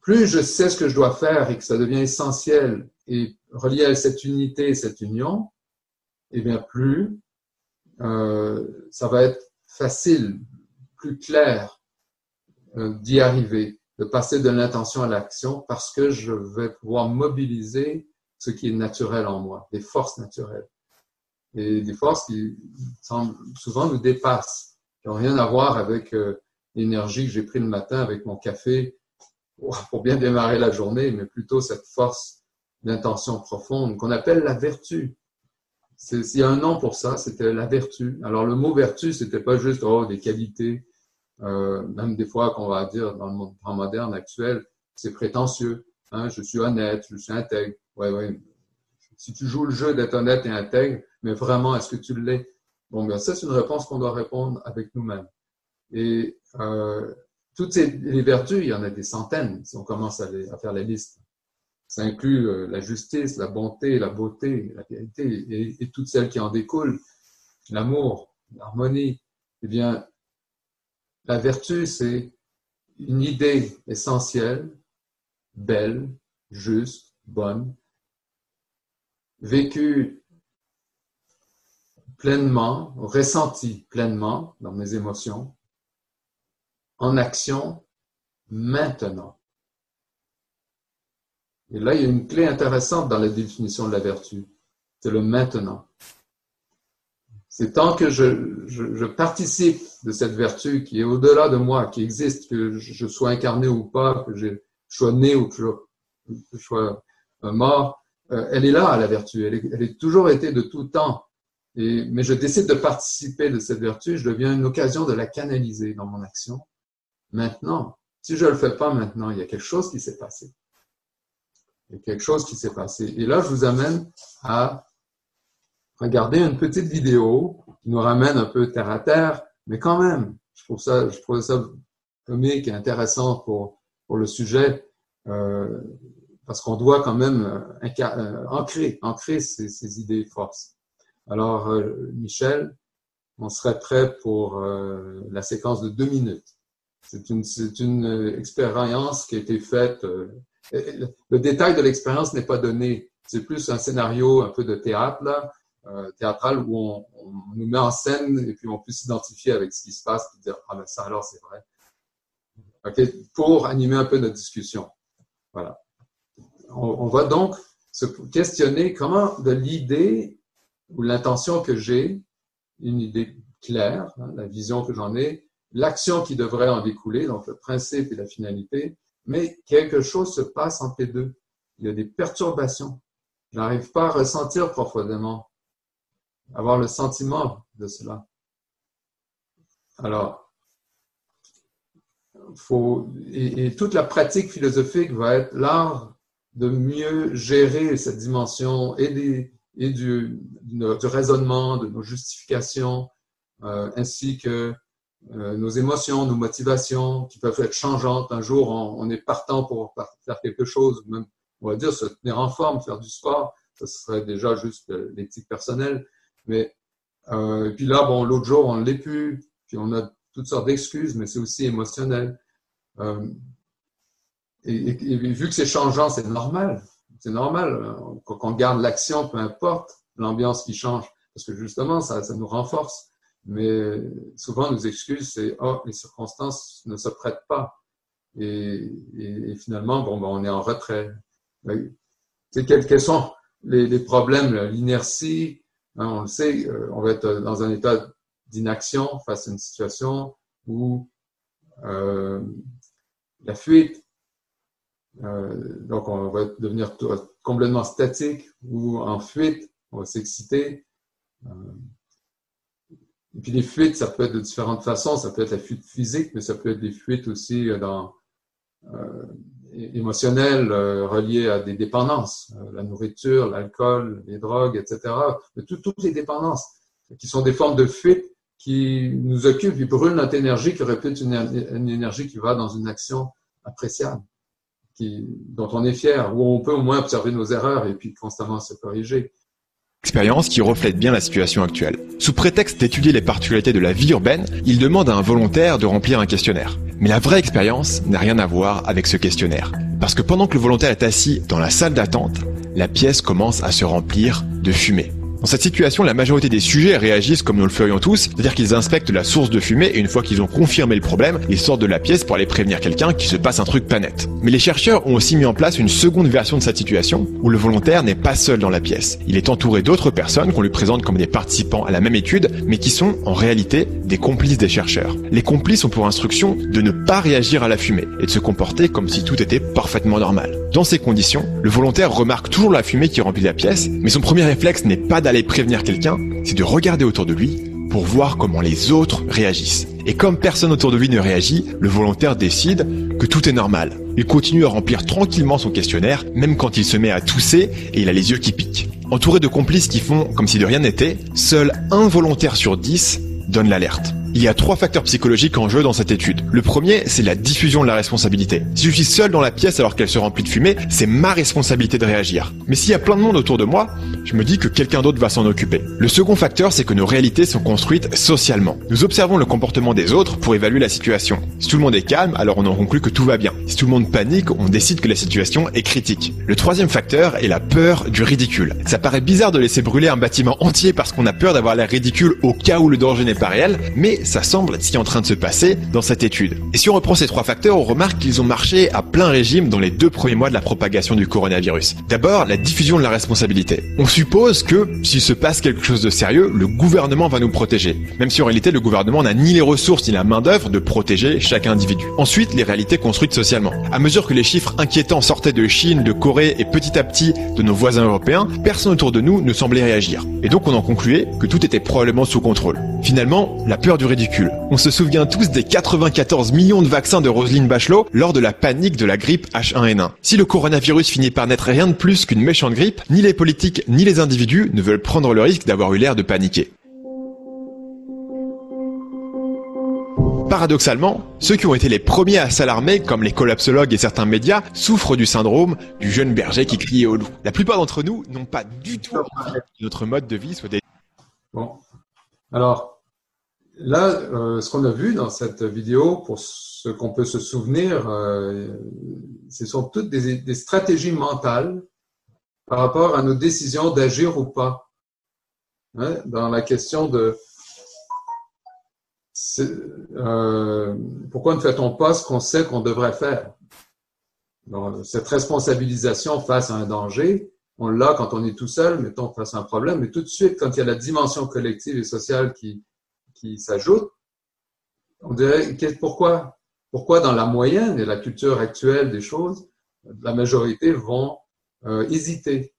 plus je sais ce que je dois faire et que ça devient essentiel et relié à cette unité, cette union, et eh bien plus euh, ça va être facile, plus clair euh, d'y arriver, de passer de l'intention à l'action parce que je vais pouvoir mobiliser ce qui est naturel en moi, des forces naturelles. Et des forces qui souvent nous dépassent, qui n'ont rien à voir avec euh, l'énergie que j'ai pris le matin avec mon café pour bien démarrer la journée, mais plutôt cette force d'intention profonde qu'on appelle la vertu. Il y a un nom pour ça, c'était la vertu. Alors le mot vertu, c'était pas juste oh, des qualités, euh, même des fois qu'on va dire dans le monde moderne actuel, c'est prétentieux. Hein, je suis honnête, je suis intègre. Ouais, ouais. Si tu joues le jeu d'être honnête et intègre, mais vraiment, est-ce que tu l'es? Bon, bien, ça, c'est une réponse qu'on doit répondre avec nous-mêmes. Et euh, toutes les vertus, il y en a des centaines si on commence à, à faire la liste. Ça inclut euh, la justice, la bonté, la beauté, la vérité et, et toutes celles qui en découlent, l'amour, l'harmonie. Eh bien, la vertu, c'est une idée essentielle, belle, juste, bonne, vécue pleinement, ressentie pleinement dans mes émotions, en action maintenant. Et là, il y a une clé intéressante dans la définition de la vertu. C'est le maintenant. C'est tant que je, participe de cette vertu qui est au-delà de moi, qui existe, que je sois incarné ou pas, que je sois né ou que je, sois mort, euh, elle est là, la vertu. Elle, est, a toujours été de tout temps. Mais je décide de participer de cette vertu, je deviens une occasion de la canaliser dans mon action. Maintenant, si je ne le fais pas maintenant, il y a quelque chose qui s'est passé. Il y a quelque chose qui s'est passé. Et là, je vous amène à regarder une petite vidéo qui nous ramène un peu terre à terre, mais quand même, je trouve ça, je trouve ça comique et intéressant pour, pour le sujet, euh, parce qu'on doit quand même euh, euh, ancrer, ancrer ces, ces idées forces. Alors, Michel, on serait prêt pour la séquence de deux minutes. C'est une, une expérience qui a été faite le détail de l'expérience n'est pas donné. C'est plus un scénario un peu de théâtre, là, euh, théâtral, où on, nous met en scène et puis on peut s'identifier avec ce qui se passe et dire Ah ben ça alors c'est vrai. Okay? Pour animer un peu notre discussion. Voilà. On, va donc se questionner comment de l'idée ou l'intention que j'ai, une idée claire, hein, la vision que j'en ai, l'action qui devrait en découler, donc le principe et la finalité, mais quelque chose se passe entre les deux. Il y a des perturbations. Je n'arrive pas à ressentir profondément, avoir le sentiment de cela. Alors, faut, et, toute la pratique philosophique va être l'art de mieux gérer cette dimension et, et du, du, raisonnement, de nos justifications, euh, ainsi que nos émotions, nos motivations qui peuvent être changeantes. Un jour, on, est partant pour faire quelque chose, même, on va dire, se tenir en forme, faire du sport. Ça serait déjà juste l'éthique personnelle. Mais, euh, et puis là, bon, l'autre jour, on ne l'est plus. Puis on a toutes sortes d'excuses, mais c'est aussi émotionnel. Euh, et, et, vu que c'est changeant, c'est normal. C'est normal. Quand on garde l'action, peu importe l'ambiance qui change. Parce que justement, ça, ça nous renforce. Mais souvent, nos excuses, c'est oh, les circonstances ne se prêtent pas. Et, et, finalement, bon, ben, on est en retrait. C'est quels, quels, sont les, les problèmes L'inertie, hein, on le sait, euh, on va être dans un état d'inaction face à une situation où euh, la fuite, euh, donc on va devenir complètement statique ou en fuite, on va s'exciter. Euh, et puis les fuites, ça peut être de différentes façons. Ça peut être la fuite physique, mais ça peut être des fuites aussi euh, dans, euh, émotionnelles euh, reliées à des dépendances, euh, la nourriture, l'alcool, les drogues, etc. Mais toutes les dépendances qui sont des formes de fuite qui nous occupent, qui brûlent notre énergie, qui être une, une, énergie qui va dans une action appréciable, qui, dont on est fier, où on peut au moins observer nos erreurs et puis constamment se corriger expérience qui reflète bien la situation actuelle. Sous prétexte d'étudier les particularités de la vie urbaine, il demande à un volontaire de remplir un questionnaire. Mais la vraie expérience n'a rien à voir avec ce questionnaire. Parce que pendant que le volontaire est assis dans la salle d'attente, la pièce commence à se remplir de fumée. Dans cette situation, la majorité des sujets réagissent comme nous le ferions tous, c'est-à-dire qu'ils inspectent la source de fumée et une fois qu'ils ont confirmé le problème, ils sortent de la pièce pour aller prévenir quelqu'un qui se passe un truc pas net. Mais les chercheurs ont aussi mis en place une seconde version de cette situation où le volontaire n'est pas seul dans la pièce. Il est entouré d'autres personnes qu'on lui présente comme des participants à la même étude, mais qui sont en réalité des complices des chercheurs. Les complices ont pour instruction de ne pas réagir à la fumée et de se comporter comme si tout était parfaitement normal. Dans ces conditions, le volontaire remarque toujours la fumée qui remplit la pièce, mais son premier réflexe n'est pas d'aller prévenir quelqu'un, c'est de regarder autour de lui pour voir comment les autres réagissent. Et comme personne autour de lui ne réagit, le volontaire décide que tout est normal. Il continue à remplir tranquillement son questionnaire, même quand il se met à tousser et il a les yeux qui piquent. Entouré de complices qui font comme si de rien n'était, seul un volontaire sur dix donne l'alerte. Il y a trois facteurs psychologiques en jeu dans cette étude. Le premier, c'est la diffusion de la responsabilité. Si je suis seul dans la pièce alors qu'elle se remplit de fumée, c'est ma responsabilité de réagir. Mais s'il y a plein de monde autour de moi, je me dis que quelqu'un d'autre va s'en occuper. Le second facteur, c'est que nos réalités sont construites socialement. Nous observons le comportement des autres pour évaluer la situation. Si tout le monde est calme, alors on en conclut que tout va bien. Si tout le monde panique, on décide que la situation est critique. Le troisième facteur est la peur du ridicule. Ça paraît bizarre de laisser brûler un bâtiment entier parce qu'on a peur d'avoir l'air ridicule au cas où le danger n'est pas réel, mais ça semble ce qui est en train de se passer dans cette étude. Et si on reprend ces trois facteurs, on remarque qu'ils ont marché à plein régime dans les deux premiers mois de la propagation du coronavirus. D'abord, la diffusion de la responsabilité. On suppose que s'il se passe quelque chose de sérieux, le gouvernement va nous protéger. Même si en réalité, le gouvernement n'a ni les ressources ni la main d'œuvre de protéger chaque individu. Ensuite, les réalités construites socialement. À mesure que les chiffres inquiétants sortaient de Chine, de Corée et petit à petit de nos voisins européens, personne autour de nous ne semblait réagir. Et donc on en concluait que tout était probablement sous contrôle. Finalement, la peur du On se souvient tous des 94 millions de vaccins de Roselyne Bachelot lors de la panique de la grippe H1N1. Si le coronavirus finit par n'être rien de plus qu'une méchante grippe, ni les politiques ni les individus ne veulent prendre le risque d'avoir eu l'air de paniquer. Paradoxalement, ceux qui ont été les premiers à s'alarmer, comme les collapsologues et certains médias, souffrent du syndrome du jeune berger qui criait au loup. La plupart d'entre nous n'ont pas du tout envie que notre mode de vie soit des... Bon. Alors, là, euh, ce qu'on a vu dans cette vidéo, pour ce qu'on peut se souvenir, euh, ce sont toutes des, des, stratégies mentales par rapport à nos décisions d'agir ou pas. Hein, dans la question de euh, pourquoi ne fait-on pas ce qu'on sait qu'on devrait faire? Cette responsabilisation face à un danger, on l'a quand on est tout seul, mettons face à un problème, mais tout de suite, quand il y a la dimension collective et sociale qui, qui s'ajoute, on dirait pourquoi, pourquoi dans la moyenne et la culture actuelle des choses, la majorité vont euh, hésiter?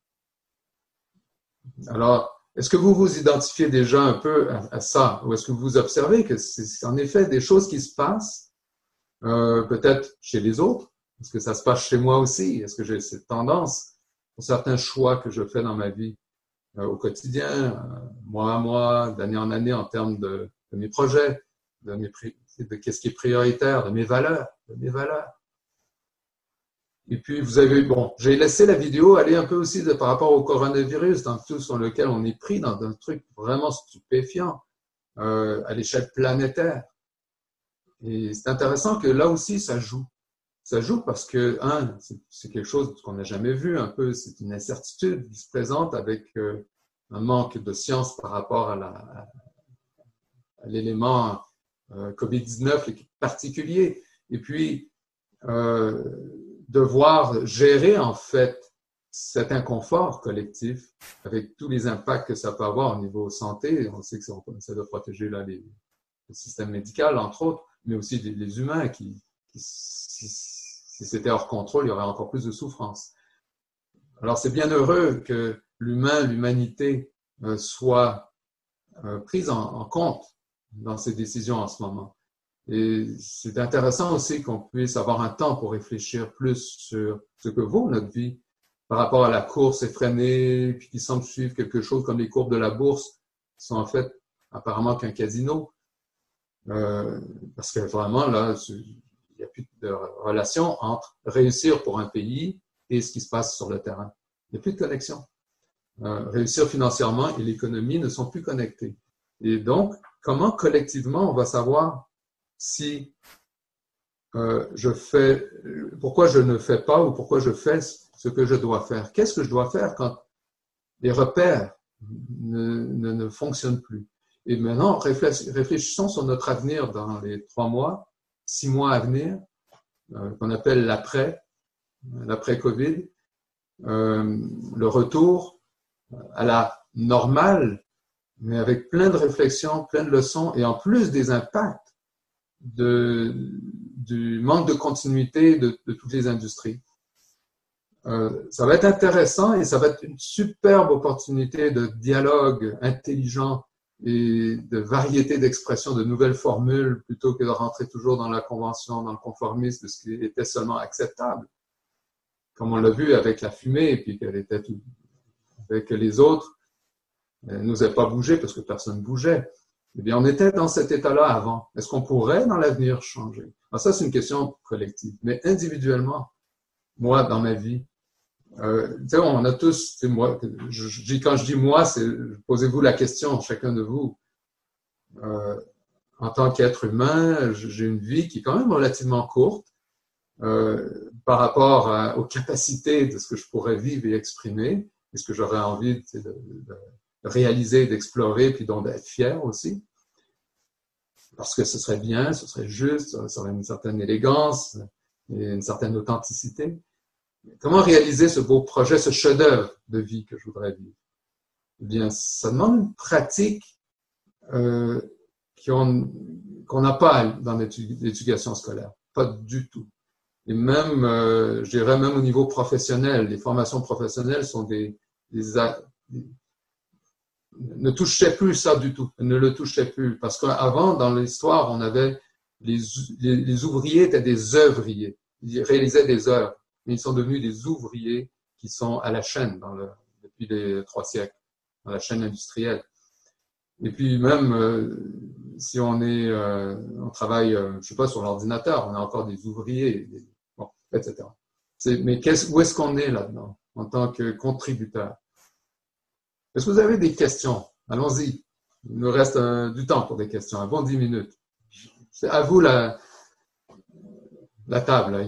Alors, est-ce que vous vous identifiez déjà un peu à, ça? Ou est-ce que vous observez que c'est en effet des choses qui se passent euh, peut-être chez les autres? Est-ce que ça se passe chez moi aussi? Est-ce que j'ai cette tendance pour certains choix que je fais dans ma vie? Au quotidien, euh, mois à mois, d'année en année en termes de, de mes projets, de, mes, de qu'est-ce qui est prioritaire, de mes valeurs, de mes valeurs et puis, vous avez, bon, j'ai laissé la vidéo aller un peu aussi de, par rapport au coronavirus, dans tout sur lequel on est pris dans un truc vraiment stupéfiant euh, à l'échelle planétaire. Et c'est intéressant que là aussi, ça joue. Ça joue parce que, un, c'est quelque chose qu'on n'a jamais vu un peu, c'est une incertitude qui se présente avec euh, un manque de science par rapport à, l'élément euh, COVID-19 particulier. Et puis, euh, devoir gérer en fait cet inconfort collectif avec tous les impacts que ça peut avoir au niveau santé. On sait que ça, essaie de protéger là, le système médical, entre autres, mais aussi les, humains qui, si, c'était hors contrôle, il y aurait encore plus de souffrance. Alors c'est bien heureux que l'humain, l'humanité euh, soit euh, prise en compte dans ces décisions en ce moment. Et c'est intéressant aussi qu'on puisse avoir un temps pour réfléchir plus sur ce que vaut notre vie par rapport à la course effrénée, puis qui semble suivre quelque chose comme les courbes de la bourse, qui sont en fait apparemment qu'un casino. Euh, parce que vraiment, là, n'y a plus de relation entre réussir pour un pays et ce qui se passe sur le terrain. Il n'y a plus de connexion. Euh, réussir financièrement et l'économie ne sont plus connectés. Et donc, comment collectivement on va savoir si euh, je fais, pourquoi je ne fais pas ou pourquoi je fais ce que je dois faire? Qu'est-ce que je dois faire quand les repères ne, ne, fonctionnent plus? Et maintenant, réfléchissons sur notre avenir dans les trois mois, six mois à venir, euh, qu'on appelle l'après, l'après-Covid, euh, le retour à la normale, mais avec plein de réflexions, plein de leçons, et en plus des impacts du manque de continuité de, toutes les industries. Euh, ça va être intéressant et ça va être une superbe opportunité de dialogue intelligent et de variété d'expression, de nouvelles formules, plutôt que de rentrer toujours dans la convention, dans le conformisme, ce qui était seulement acceptable. Comme on l'a vu avec la fumée, et puis qu'elle était que les autres n'osaient pas bouger parce que personne bougeait. Eh bien, on était dans cet état-là avant. Est-ce qu'on pourrait dans l'avenir changer? Alors ça, c'est une question collective. Mais individuellement, moi, dans ma vie, euh, on a tous, moi, quand je dis moi, posez-vous la question, chacun de vous. Euh, en tant qu'être humain, j'ai une vie qui est quand même relativement courte euh, par rapport aux capacités de ce que je pourrais vivre et exprimer, et ce que j'aurais envie de, réaliser, d'explorer, puis d'être fier aussi. Parce que ce serait bien, ce serait juste, ça aurait une certaine élégance et une certaine authenticité. Comment réaliser ce beau projet, ce chef-d'œuvre de vie que je voudrais vivre? Eh bien, ça demande une pratique euh, qu'on n'a pas dans l'éducation scolaire. Pas du tout. Et même, euh, je dirais même au niveau professionnel, les formations professionnelles sont des, des, ne touchaient plus ça du tout, ne le touchaient plus. Parce qu'avant, dans l'histoire, on avait les, les, les, ouvriers étaient des œuvriers. Ils réalisaient des œuvres, mais ils sont devenus des ouvriers qui sont à la chaîne depuis les trois siècles, dans la chaîne industrielle. Et puis même euh, si on est, euh, on travaille, euh, je sais pas, sur l'ordinateur, on a encore des ouvriers, etc. Mais où est-ce qu'on est là-dedans en tant que contributeur? Est-ce que vous avez des questions? Allons-y. Il nous reste du temps pour des questions, un bon dix minutes. C'est à vous la, la table.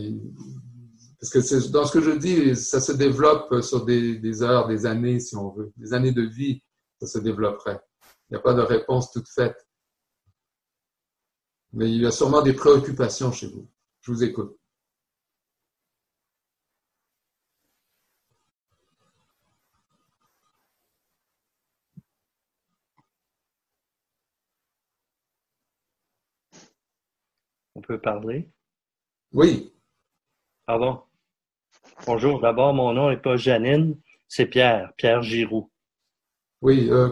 Parce que dans ce que je dis, ça se développe sur des, des heures, des années, si on veut, des années de vie, ça se développerait. Il n'y a pas de réponse toute faite. Mais il y a sûrement des préoccupations chez vous. Je vous écoute. On peut parler? Oui. Pardon? Bonjour. D'abord, mon nom n'est pas Janine, c'est Pierre, Pierre Giroux. Oui, euh,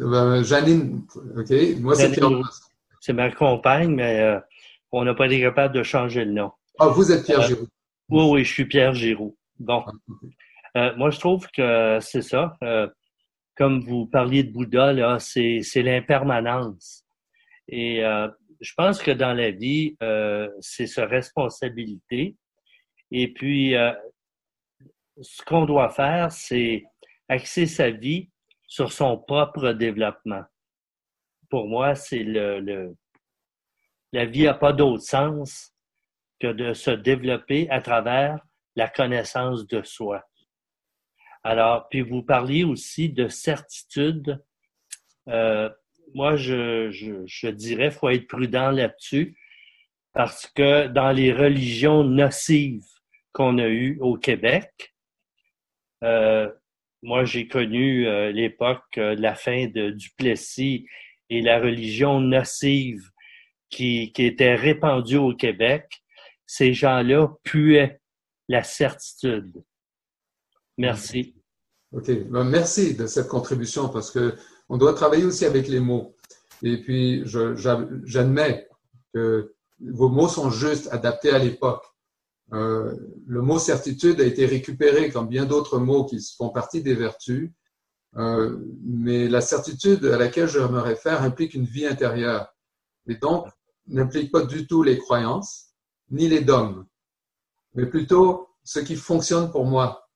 euh, Janine, OK. Moi, c'est Pierre. C'est ma compagne, mais euh, on n'a pas été capable de changer le nom. Ah, vous êtes Pierre euh, Giroux. Oui, oui, je suis Pierre Giroux. Bon. Ah, moi, je trouve que c'est ça. comme vous parliez de Bouddha, là, c'est, l'impermanence. Et je pense que dans la vie, c'est sa responsabilité. Et puis, ce qu'on doit faire, c'est axer sa vie sur son propre développement. Pour moi, c'est le, le, la vie n'a pas d'autre sens que de se développer à travers la connaissance de soi. Alors, puis vous parliez aussi de certitude. Euh, moi, je, je, je dirais faut être prudent là-dessus parce que dans les religions nocives qu'on a eues au Québec, euh, moi, j'ai connu euh, l'époque euh, de la fin de Duplessis et la religion nocive qui, était répandue au Québec. Ces gens-là puaient la certitude. Merci. OK. Ben, merci de cette contribution parce que on doit travailler aussi avec les mots. Et puis, j'admets que vos mots sont juste adaptés à l'époque. Euh, le mot certitude a été récupéré comme bien d'autres mots qui font partie des vertus, euh, mais la certitude à laquelle je me réfère implique une vie intérieure et donc n'implique pas du tout les croyances ni les dogmes, mais plutôt ce qui fonctionne pour moi.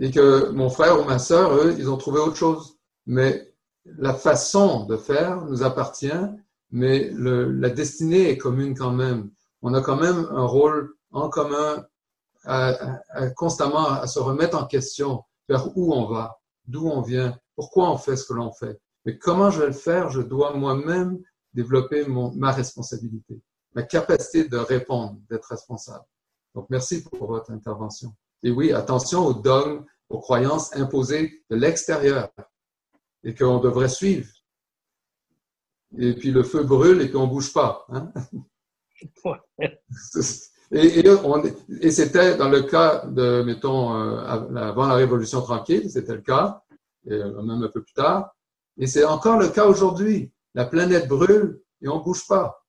Et que mon frère ou ma sœur, eux, ils ont trouvé autre chose. Mais la façon de faire nous appartient, mais la destinée est commune quand même on a quand même un rôle en commun à, constamment à se remettre en question vers où on va, d'où on vient, pourquoi on fait ce que l'on fait. Mais comment je vais le faire, je dois moi-même développer mon, ma responsabilité, ma capacité de répondre, d'être responsable. Donc, merci pour votre intervention. Et oui, attention aux dogmes, aux croyances imposées de l'extérieur et qu'on devrait suivre. Et puis le feu brûle et qu'on bouge pas. Hein? Et, et, c'était dans le cas de, mettons, euh, avant la Révolution tranquille, c'était le cas, et euh, même un peu plus tard. Et c'est encore le cas aujourd'hui. La planète brûle et on ne bouge pas.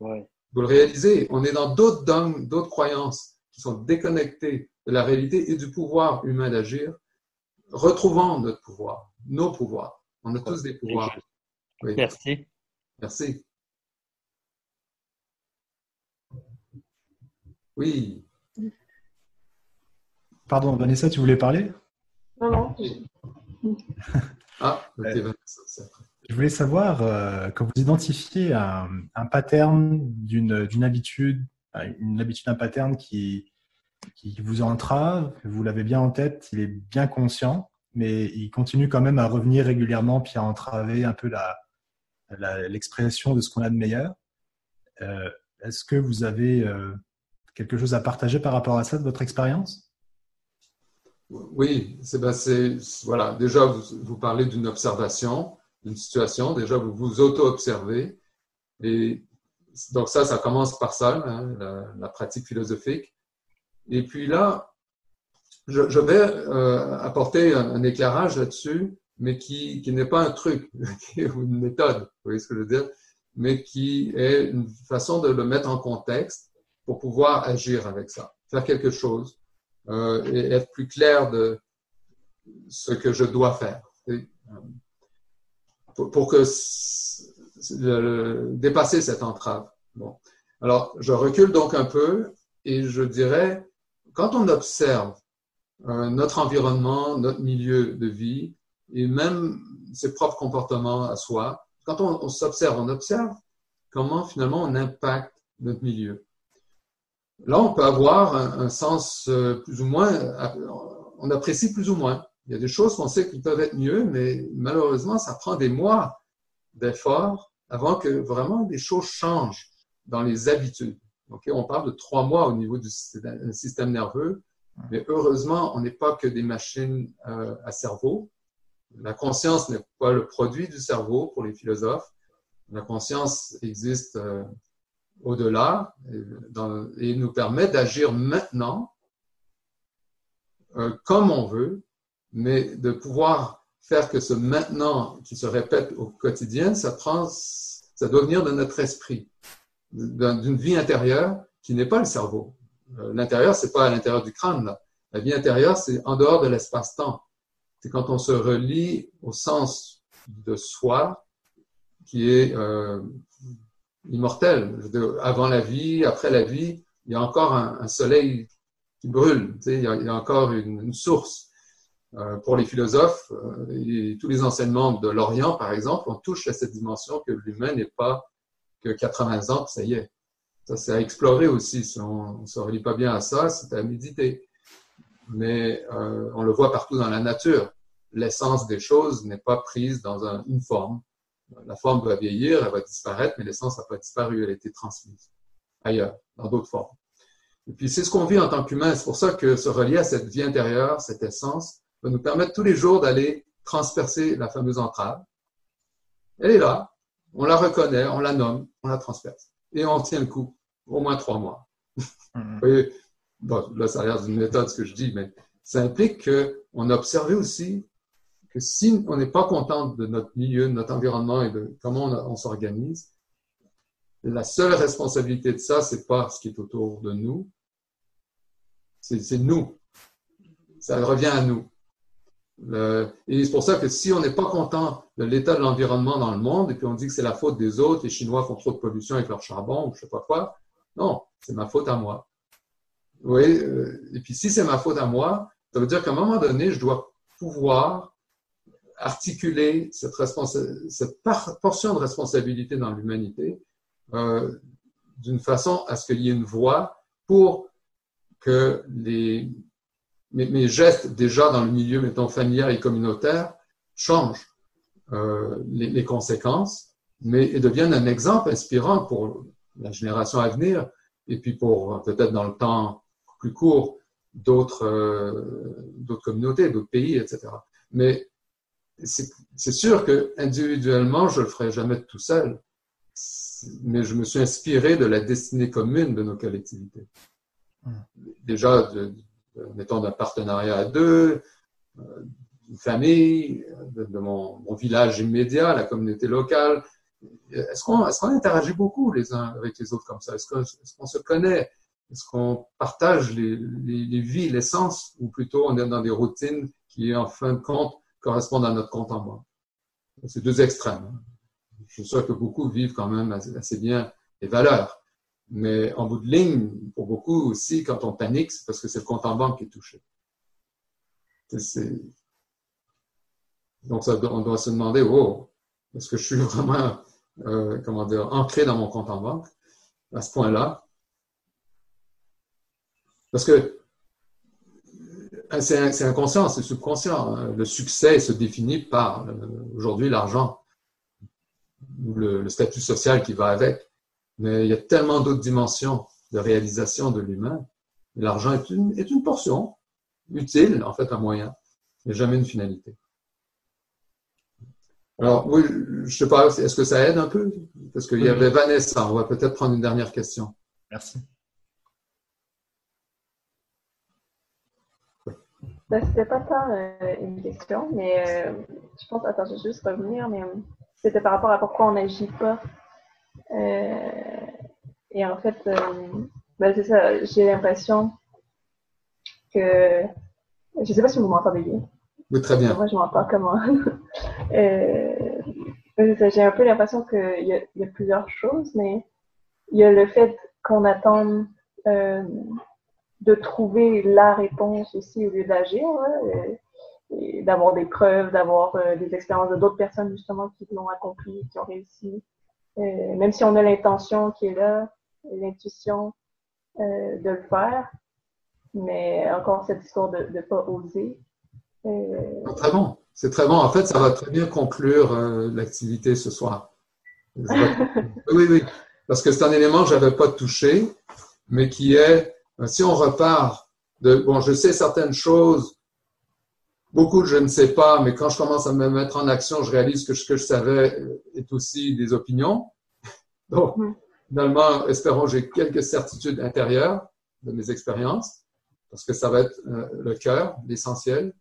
Vous le réalisez, on est dans d'autres dogmes, d'autres croyances qui sont déconnectées de la réalité et du pouvoir humain d'agir, retrouvant notre pouvoir, nos pouvoirs. On a tous des pouvoirs. Merci. Merci. Oui. Pardon, Vanessa, tu voulais parler? Non, non. ah, ok, Je voulais savoir, euh, quand vous identifiez un, pattern d'une habitude, une habitude, un pattern qui, qui vous entrave, vous l'avez bien en tête, il est bien conscient, mais il continue quand même à revenir régulièrement puis à entraver un peu l'expression de ce qu'on a de meilleur. Euh, est-ce que vous avez euh, quelque chose à partager par rapport à ça de votre expérience? Oui, c'est voilà. Déjà, vous, parlez d'une observation, d'une situation. Déjà, vous vous auto-observez. Et donc ça, ça commence par ça, hein, la, pratique philosophique. Et puis là, je, vais euh, apporter un, éclairage là-dessus, mais qui, qui n'est pas un truc ou une méthode, vous voyez ce que je veux dire, mais qui est une façon de le mettre en contexte pour pouvoir agir avec ça, faire quelque chose euh, et être plus clair de ce que je dois faire. Euh, pour, que dépasser cette entrave. Bon. Alors, je recule donc un peu et je dirais, quand on observe euh, notre environnement, notre milieu de vie et même ses propres comportements à soi, quand on s'observe, on observe comment finalement on impacte notre milieu. Là, on peut avoir un, sens euh, plus ou moins, on apprécie plus ou moins. Il y a des choses qu'on sait qui peuvent être mieux, mais malheureusement, ça prend des mois d'efforts avant que vraiment des choses changent dans les habitudes. on parle de trois mois au niveau du système nerveux, mais heureusement, on n'est pas que des machines euh, à cerveau. La conscience n'est pas le produit du cerveau pour les philosophes. La conscience existe euh, au-delà et nous permet d'agir maintenant euh, comme on veut, mais de pouvoir faire que ce maintenant qui se répète au quotidien, ça, prend, ça doit venir de notre esprit, d'une vie intérieure qui n'est pas le cerveau. Euh, l'intérieur, c'est pas à l'intérieur du crâne. Là. La vie intérieure, c'est en dehors de l'espace-temps. C'est quand on se relie au sens de soi qui est euh, immortel. Avant la vie, après la vie, il y a encore un, soleil qui brûle. il, y a, encore une, source. Euh, pour les philosophes, euh, tous les enseignements de l'Orient, par exemple, on touche à cette dimension que l'humain n'est pas que 80 ans, ça y est. Ça, c'est à explorer aussi. Si on ne se relie pas bien à ça, c'est à méditer. Mais euh, on le voit partout dans la nature. L'essence des choses n'est pas prise dans une forme la forme va vieillir, elle va disparaître, mais l'essence n'a pas disparu, elle a été transmise ailleurs, dans d'autres formes. Et puis c'est ce qu'on vit en tant qu'humain, c'est pour ça que se relier à cette vie intérieure, cette essence, va nous permettre tous les jours d'aller transpercer la fameuse entrave. Elle est là, on la reconnaît, on la nomme, on la transperce. Et on tient le coup, au moins trois mois. Mm-hmm. bon, là, ça a l'air d'une méthode ce que je dis, mais ça implique qu'on a observé aussi si on n'est pas content de notre milieu, de notre environnement et de comment on, s'organise, la seule responsabilité de ça, c'est pas ce qui est autour de nous, c'est nous. Ça revient à nous. et c'est pour ça que si on n'est pas content de l'état de l'environnement dans le monde, et puis on dit que c'est la faute des autres, les Chinois font trop de pollution avec leur charbon, ou je sais pas quoi, non, c'est ma faute à moi. Oui, euh, et puis si c'est ma faute à moi, ça veut dire qu'à un moment donné, je dois pouvoir articuler cette, portion de responsabilité dans l'humanité euh, d'une façon à ce qu'il y ait une voie pour que mes, gestes déjà dans le milieu, mettons, familial et communautaire, changent euh, les, conséquences, mais et deviennent un exemple inspirant pour la génération à venir et puis pour peut-être dans le temps plus court d'autres euh, communautés, d'autres pays, etc. Mais c'est sûr que individuellement, je le ferai jamais tout seul, mais je me suis inspiré de la destinée commune de nos collectivités. Hmm. Déjà, de, mettons, d'un partenariat à deux, euh, d'une famille, de, mon, village immédiat, la communauté locale. Est-ce qu'on est interagit beaucoup les uns avec les autres comme ça? Est-ce qu'on se connaît? Est-ce qu'on partage les, les, vies, l'essence, ou plutôt on est dans des routines qui, en fin de compte, correspondent à notre compte en banque? C'est deux extrêmes. Je suis que beaucoup vivent quand même assez bien les valeurs. Mais en bout de ligne, pour beaucoup aussi, quand on panique, c'est parce que c'est le compte en banque qui est touché. Donc, on doit se demander, oh, est-ce que je suis vraiment, euh, comment dire, ancré dans mon compte en banque à ce point-là? Parce que c'est inconscient, c'est subconscient. Hein. Le succès se définit par, euh, aujourd'hui, l'argent, ou le, statut social qui va avec. Mais il y a tellement d'autres dimensions de réalisation de l'humain. L'argent est une, est une portion utile, en fait, un moyen, mais jamais une finalité. Alors, oui, je sais pas, est-ce que ça aide un peu? Parce qu'il y avait Vanessa, on va peut-être prendre une dernière question. Merci. Ben, c'était pas tant euh, une question, mais euh, je pense, attends, je vais juste revenir, mais euh, c'était par rapport à pourquoi on n'agit pas. et en fait, ben, c'est ça, j'ai l'impression que. Je sais pas si vous m'entendez bien. Oui, très bien. Moi, je m'entends comment. j'ai un peu l'impression qu'il y, y, a plusieurs choses, mais il y a le fait qu'on attende de trouver la réponse aussi au lieu d'agir, hein, et, d'avoir des preuves, d'avoir euh, des expériences de d'autres personnes justement qui l'ont accompli, qui ont réussi. Euh, même si on a l'intention qui est là, l'intuition euh, de le faire, mais encore cette histoire de ne pas oser. Très bon, c'est très bon. En fait, ça va très bien conclure l'activité ce soir. oui, oui, parce que c'est un élément que je n'avais pas touché, mais qui est si on repart de, bon, je sais certaines choses, beaucoup je ne sais pas, mais quand je commence à me mettre en action, je réalise que ce que je savais est aussi des opinions. Donc, finalement, espérons j'ai quelques certitudes intérieures de mes expériences, parce que ça va être euh, le cœur, l'essentiel.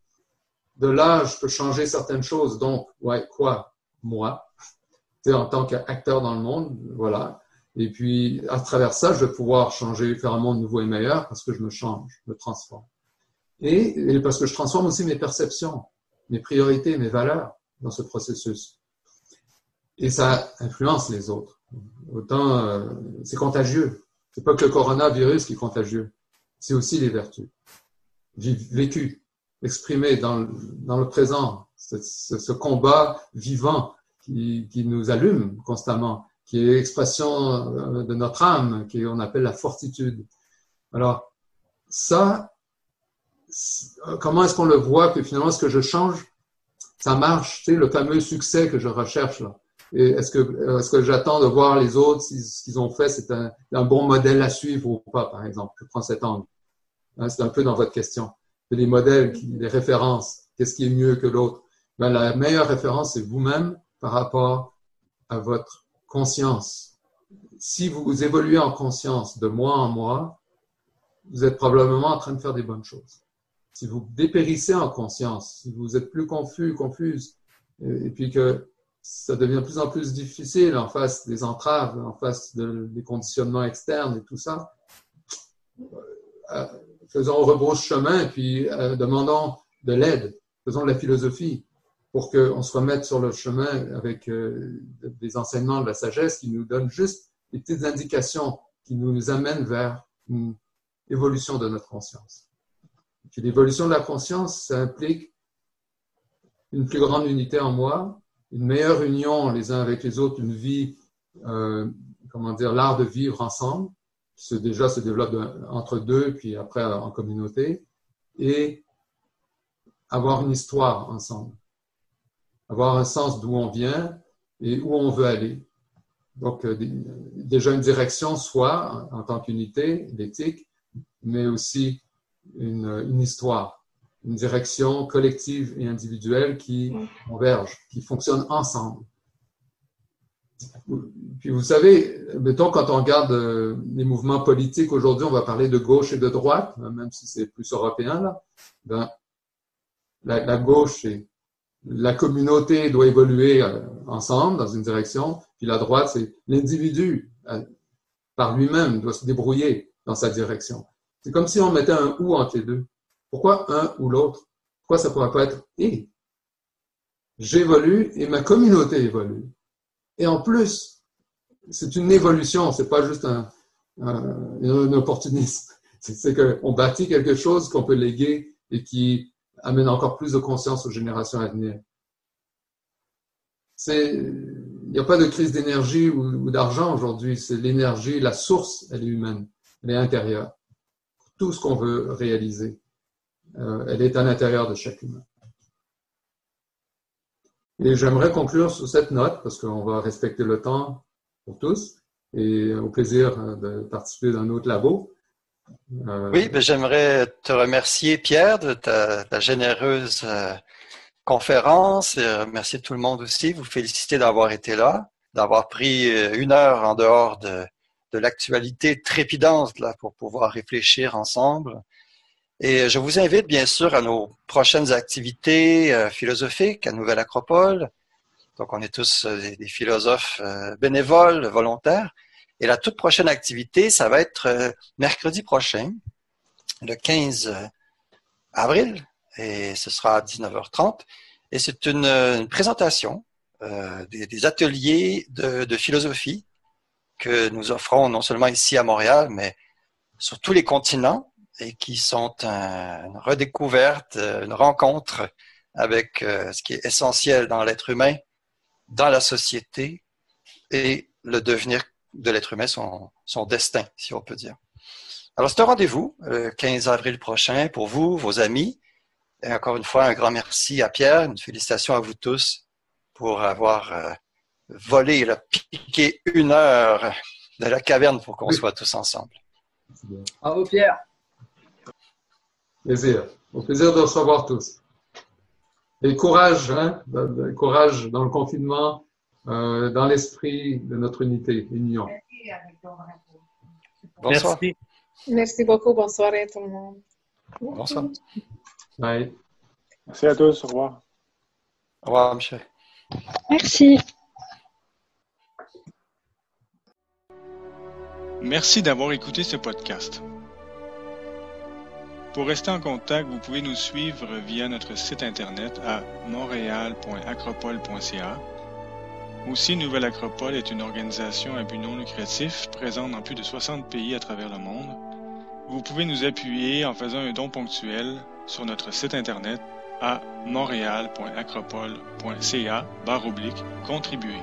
De là, je peux changer certaines choses. Donc, ouais, quoi? Moi, en tant qu'acteur dans le monde, voilà. Et puis, à travers ça, je vais pouvoir changer, faire un monde nouveau et meilleur parce que je me change, je me transforme. Et, parce que je transforme aussi mes perceptions, mes priorités, mes valeurs dans ce processus. Et ça influence les autres. Autant, euh, c'est contagieux. C'est pas que le coronavirus qui est contagieux. C'est aussi les vertus. Vécu, exprimé dans, dans le présent, ce, ce, combat vivant qui, qui nous allume constamment qui est l'expression euh, de notre âme, qu'on appelle la fortitude. Alors, ça, euh, comment est-ce qu'on le voit que finalement, ce que je change, ça marche, tu sais, le fameux succès que je recherche là. Est-ce que, est-ce que j'attends de voir les autres, si ce qu'ils ont fait, c'est un, un, bon modèle à suivre ou pas, par exemple? Je prends cet angle. Hein, c'est un peu dans votre question. Les modèles, les références, qu'est-ce qui est mieux que l'autre? Ben, la meilleure référence, c'est vous-même par rapport à votre conscience. Si vous évoluez en conscience de mois en mois, vous êtes probablement en train de faire des bonnes choses. Si vous dépérissez en conscience, si vous êtes plus confus, confuse, et puis que ça devient de plus en plus difficile en face des entraves, en face des conditionnements externes et tout ça, euh, faisons rebrousse chemin puis euh, demandons de l'aide, faisons de la philosophie, pour qu'on se remette sur le chemin avec euh, des enseignements de la sagesse qui nous donnent juste des petites indications qui nous amènent vers une évolution de notre conscience. Puis l'évolution de la conscience, ça implique une plus grande unité en moi, une meilleure union les uns avec les autres, une vie, euh, comment dire, l'art de vivre ensemble, qui déjà se développe entre deux, puis après en communauté, et avoir une histoire ensemble avoir un sens d'où on vient et où on veut aller. Donc, euh, déjà une direction, soit en tant qu'unité, l'éthique, mais aussi une, histoire, une direction collective et individuelle qui converge, qui fonctionne ensemble. Puis vous savez, mettons quand on regarde euh, les mouvements politiques aujourd'hui, on va parler de gauche et de droite, même si c'est plus européen là. Ben, la, la gauche, c'est la communauté doit évoluer euh, ensemble dans une direction, puis la droite, c'est l'individu euh, par lui-même doit se débrouiller dans sa direction. C'est comme si on mettait un ou entre les deux. Pourquoi un ou l'autre? Pourquoi ça ne pourrait pas être et? J'évolue et ma communauté évolue. Et en plus, c'est une évolution, c'est pas juste un, un, un opportunisme. C'est qu'on bâtit quelque chose qu'on peut léguer et qui amène encore plus de conscience aux générations à venir. Il n'y a pas de crise d'énergie ou, d'argent aujourd'hui. C'est l'énergie, la source, elle est humaine, elle est intérieure. Tout ce qu'on veut réaliser, euh, elle est à l'intérieur de chaque humain. Et j'aimerais conclure sur cette note, parce qu'on va respecter le temps pour tous, et au plaisir euh, de participer dans notre labo. Euh, oui, ben, j'aimerais te remercier, Pierre, de ta, généreuse euh, conférence et remercier tout le monde aussi. Vous féliciter d'avoir été là, d'avoir pris une heure en dehors de, de l'actualité trépidante là, pour pouvoir réfléchir ensemble. Et je vous invite bien sûr à nos prochaines activités euh, philosophiques à Nouvelle Acropole. Donc on est tous euh, des, philosophes euh, bénévoles, volontaires. Et la toute prochaine activité, ça va être mercredi prochain, le 15 avril, et ce sera à 19h30. Et c'est une, présentation des, ateliers de, de philosophie que nous offrons non seulement ici à Montréal, mais sur tous les continents et qui sont une redécouverte, une rencontre avec euh, ce qui est essentiel dans l'être humain, dans la société et le devenir de l'être humain, son, son, destin, si on peut dire. Alors, c'est un rendez-vous le 15 avril prochain pour vous, vos amis. Et encore une fois, un grand merci à Pierre, une félicitation à vous tous pour avoir euh, volé, la piqué une heure de la caverne pour qu'on soit tous ensemble. Bravo Pierre. Plaisir. Au plaisir de recevoir tous. Et courage, hein, courage dans le confinement, euh, dans l'esprit de notre unité, union. Bonsoir. Merci. Merci beaucoup. Bonne soirée tout le monde. Bonsoir. Bye. Merci à tous. Au revoir. Au revoir, Michel. Merci. Merci d'avoir écouté ce podcast. Pour rester en contact, vous pouvez nous suivre via notre site internet à montréal.acropole.ca. Aussi, Nouvelle Acropole est une organisation à but non lucratif présente dans plus de 60 pays à travers le monde. Vous pouvez nous appuyer en faisant un don ponctuel sur notre site internet à montréal.acropole.ca contribuer.